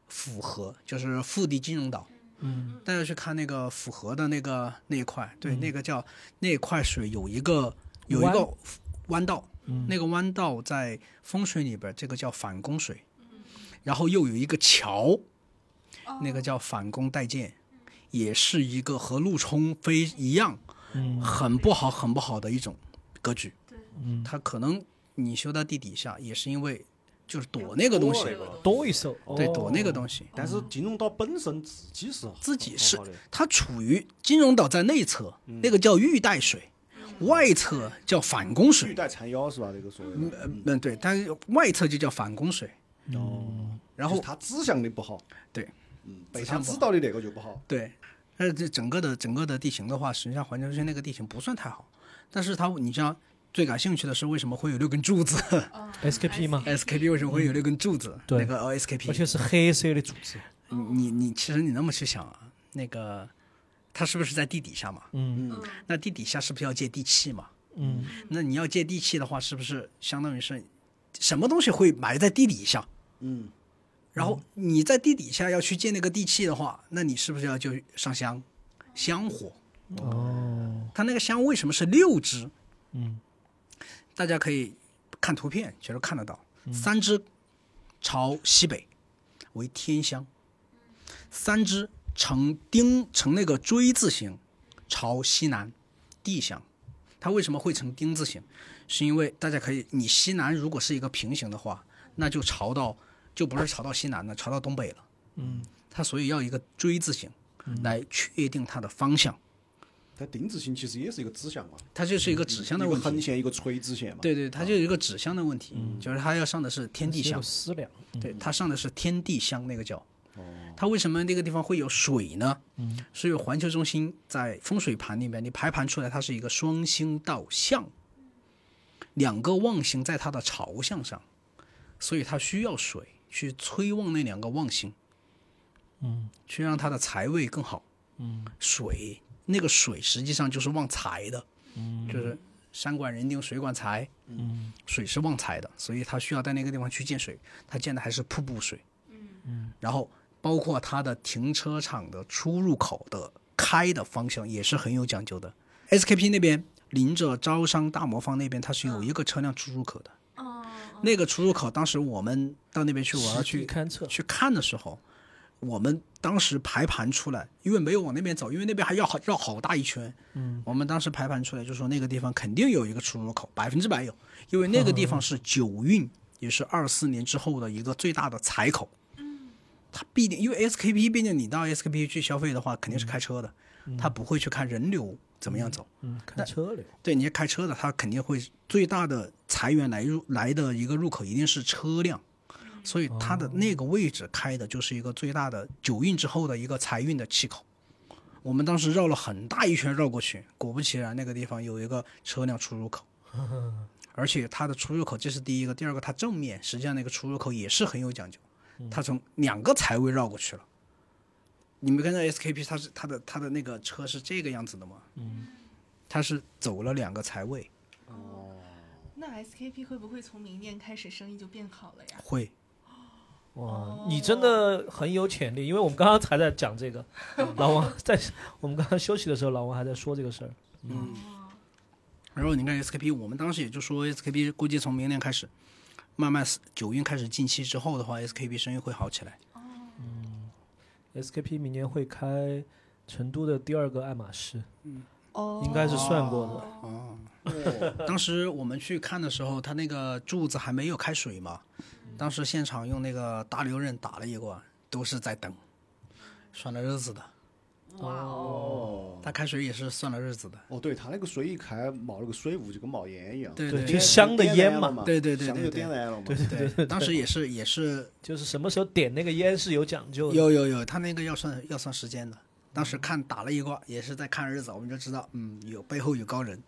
符合就是腹地金融岛。嗯。大家去看那个符合的那个那一块，对，那个叫那块水有一个有一个弯道，嗯。那个弯道在风水里边，这个叫反攻水，然后又有一个桥，那个叫反攻带剑，也是一个和陆冲飞一样嗯。很不好很不好的一种格局。嗯，它可能你修到地底下，也是因为就是躲那个东西，躲一手，对，哦躲那个东西。但是金融岛本身自己是自己是它处于金融岛在内侧，那个叫玉带水，外侧叫反弓玉水。带缠腰是吧？这个所谓的，嗯嗯，对，但是外侧就叫反弓水。哦，然后就是他指向的不好，对，嗯，被他指向不知道的那个就不好，对，但是这整个的整个的地形的话，实际上环球中心那个地形不算太好，但是它你像最感兴趣的是为什么会有六根柱子，[LAUGHS] SKP 吗？？SKP 为什么会有六根柱子？对那个而 OSKP，而且是黑色的柱子，你你你其实你那么去想啊，那个它是不是在地底下嘛？嗯那地底下是不是要接地气嘛？嗯那你要接地气的话，是不是相当于是什么东西会埋在地底下？嗯，然后你在地底下要去建那个地气的话，那你是不是要就上香、香火？哦，它那个香为什么是六支？嗯大家可以看图片，其实看得到，三只朝西北为天香，三只呈丁呈那个锥字形朝西南地香。它为什么会呈丁字形？是因为大家可以，你西南如果是一个平行的话，那就朝到就不是朝到西南了，朝到东北了。嗯，它所以要一个锥字形来确定它的方向，它丁字形其实也是一个指向嘛，它就是一个指向的问题。一个横线，一个垂直线嘛，对对，它就有一个指向的问题，嗯就是它要上的是天地香是有，思量，对，它上的是天地香那个叫。哦它为什么那个地方会有水呢？嗯，是因为环球中心在风水盘里面，你排盘出来它是一个双星到向，两个旺星在它的朝向上，所以它需要水去催旺那两个旺星，嗯去让它的财位更好。嗯水那个水实际上就是旺财的，嗯就是山管人丁，水管财，嗯水是旺财的，所以他需要在那个地方去建水，他建的还是瀑布水。嗯嗯，然后包括它的停车场的出入口的开的方向也是很有讲究的。SKP 那边临着招商大魔方那边，它是有一个车辆出入口的。哦，那个出入口，当时我们到那边去玩去勘测，去看的时候，我们当时排盘出来，因为没有往那边走，因为那边还要好绕好大一圈。嗯，我们当时排盘出来就说那个地方肯定有一个出入口，百分之百有，因为那个地方是九运，也是二四年之后的一个最大的财口。嗯它必定，因为 SKP 毕竟你到 SKP 去消费的话，肯定是开车的，他不会去看人流怎么样走。嗯，看车流，对，你要开车的，他肯定会最大的财源来入来的一个入口一定是车辆，所以它的那个位置开的就是一个最大的九运之后的一个财运的气口。我们当时绕了很大一圈绕过去，果不其然，那个地方有一个车辆出入口，[LAUGHS] 而且它的出入口这是第一个，第二个它正面实际上那个出入口也是很有讲究，它从两个财位绕过去了。你们看到 SKP 它是它的它的那个车是这个样子的吗？嗯，它是走了两个财位，哦那 SKP 会不会从明年开始生意就变好了呀？会。哇，你真的很有潜力，因为我们刚刚才在讲这个，[LAUGHS] 老王在我们刚刚休息的时候，老王还在说这个事儿，嗯，然后你看 SKP，我们当时也就说 SKP 估计从明年开始，慢慢九运开始进期之后的话，SKP 生意会好起来。嗯。SKP 明年会开成都的第二个爱马仕，哦应该是算过的。哦，当时我们去看的时候，他那个柱子还没有开水嘛，当时现场用那个大溜刃打了一罐，都是在等。算了日子的，哇哦，他开水也是算了日子的。哦，对，他那个水一开冒了个水雾，就跟冒烟一样。对对对就香的烟嘛嘛，对对对香就对对点燃了嘛。对对对，当时也是也是就是什么时候点那个烟是有讲究的。有有有，他那个要算要算时间的。当时看打了一卦，也是在看日子，我们就知道，嗯，有背后有高人。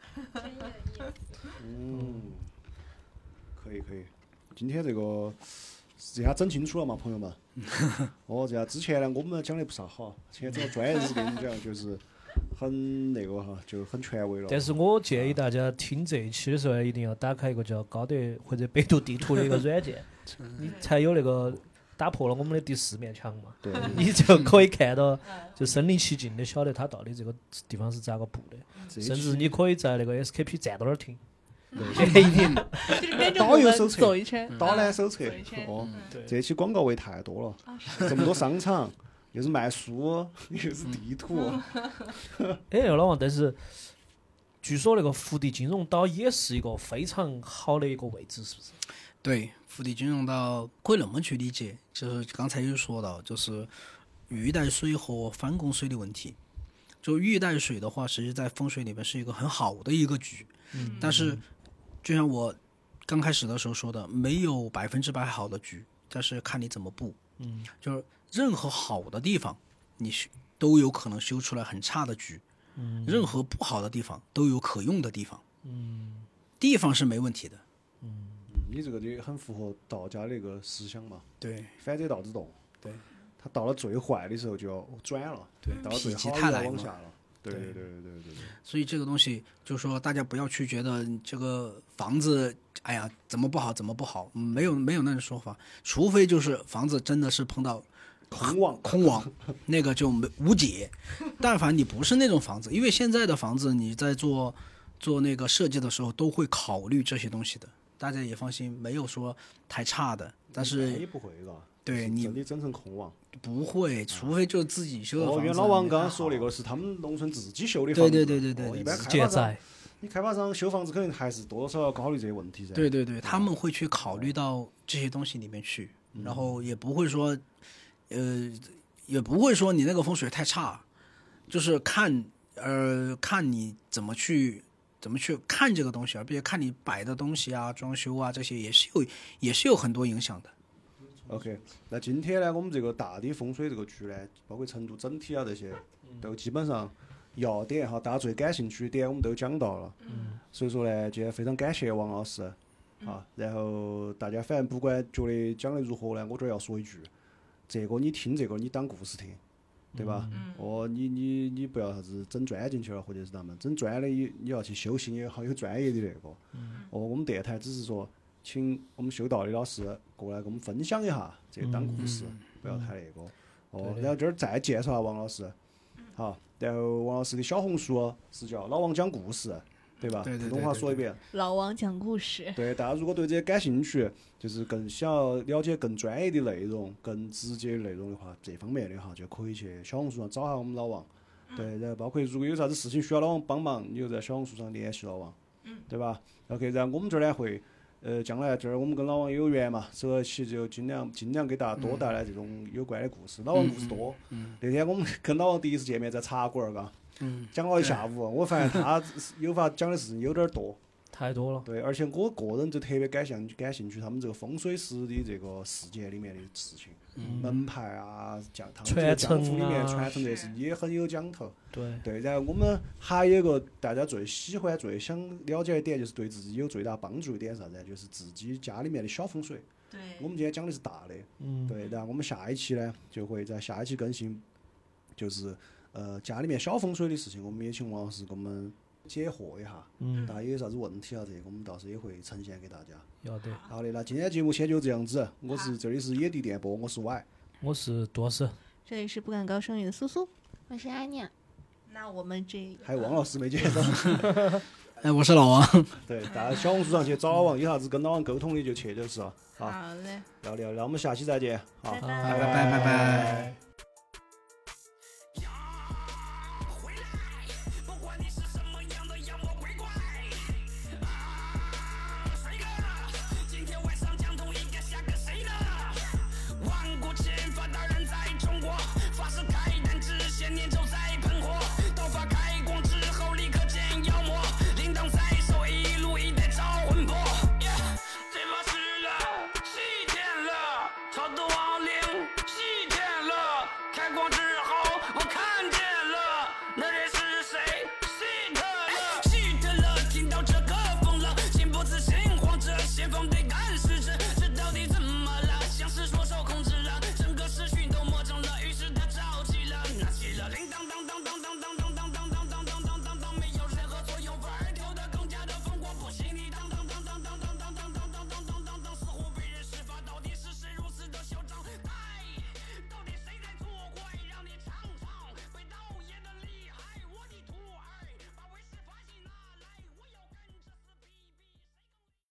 嗯，可以可以。今天这个这下整清楚了嘛，朋友们。[LAUGHS] 哦，这下之前呢，我们讲的不啥好，现在找专业人士跟你讲，就是很那个哈，就很权威了。但是我建议大家听这一期的时候，一定要打开一个叫高德或者百度地图的一个软件，[LAUGHS] 你才有那个打破了我们的第四面墙嘛。对，你就可以看到，[LAUGHS] 就身临其境的晓得它到底这个地方是咋个布的，甚至你可以在那个 SKP 站到那儿听。对一定就是跟着我们导游手册走一圈。导览手册哦，对。这期广告位太多了，这么多商场，又是卖书，又是地图，哎，老王，但是据说那个福地金融岛也是一个非常好的一个位置，是不是？对，福地金融岛可以那么去理解，就是刚才有说到，就是玉带水和反供水的问题。就玉带水的话，实际在风水里面是一个很好的一个局，嗯。但是就像我刚开始的时候说的，没有百分之百好的局，但是看你怎么布。嗯，就是任何好的地方，你修都有可能修出来很差的局；嗯任何不好的地方都有可用的地方。嗯地方是没问题的，嗯你这个就很符合道家的一个思想嘛，对反者道之动。对，他到了最坏的时候就要转了，对到了极好就要泰来嘛往下了。对对。对对对所以这个东西就是说大家不要去觉得这个房子哎呀怎么不好怎么不好没有没有那种说法。除非就是房子真的是碰到空网空网那个就没无解。但凡你不是那种房子因为现在的房子你在做做那个设计的时候都会考虑这些东西的大家也放心没有说太差的。但是也不会吧？对你整成空网不会，除非就自己修的哦，房子。原来老王刚刚说那个是他们农村自己修的房子。对对对对对对哦一般自开发商，你开发商修房子肯定还是多多少少要考虑这些问题噻。对对对，他们会去考虑到这些东西里面去，然后也不会说，呃，也不会说你那个风水太差，就是看呃看你怎么去怎么去看这个东西，而并且看你摆的东西啊、装修啊这些也是有也是有很多影响的。OK，那今天呢，我们这个大的风水这个局呢，包括成都整体啊这些，都基本上要点哈，大家最感兴趣的点我们都讲到了。嗯。所以说呢，今天非常感谢王老师啊，然后大家反正不管觉得讲的如何呢，我这儿要说一句，这个你听这个你当故事听。对吧？哦，你你你不要啥子整钻进去了，或者是咋们整钻的，你你要去修行也好，有专业的那个。哦，我们电台只是说，请我们修道的老师过来跟我们分享一下，这个当故事，不要太那个。哦，然后这儿再介绍下王老师，好，然后王老师的小红书是叫老王讲故事，对吧？对对对普通话对对说一遍。老王讲故事，对，大家如果对这些感兴趣，就是更想要了解更专业的内容、更直接的内容的话，这方面的哈，就可以去小红书上找下我们老王。对，然后包括如果有啥子事情需要老王帮忙，你就在小红书上联系老王，对吧？OK，然后我们这儿呢会，呃，将来这儿我们跟老王也有缘嘛，走到一起就尽量尽量给大家多带来这种有关的故事。老王故事多，那天我们跟老王第一次见面在茶馆儿，嘎，嗯，讲了一下午，我发现他有法讲的事情有点儿多。太多了。对，而且我个人就特别感兴感兴趣他们这个风水师的这个世界里面的事情，门派啊，讲他们这个传承江湖里面啊。传承这事也很有讲头。对，对，然后我们还有一个大家最喜欢、最想了解的点，就是对自己有最大帮助的点是啥子？就是自己家里面的小风水。对，我们今天讲的是大的，嗯，对，然后我们下一期呢就会在下一期更新，就是呃家里面小风水的事情，我们也请王老师给我们解惑一下。嗯，大家有啥子问题啊？这个我们到时候也会呈现给大家。要得。好的，那今天节目先就这样子。我是这里是野地电波，我是 Y。我是多士，这里是不敢高声语的苏苏。我是阿娘。那我们这个还有王老师没介绍，[LAUGHS] 哎，我是老王。[LAUGHS] 对，大家小红书上去找老王，有啥子跟老王沟通的就去就是了。好，好嘞，聊聊，那我们下期再见。好，拜好拜拜拜拜。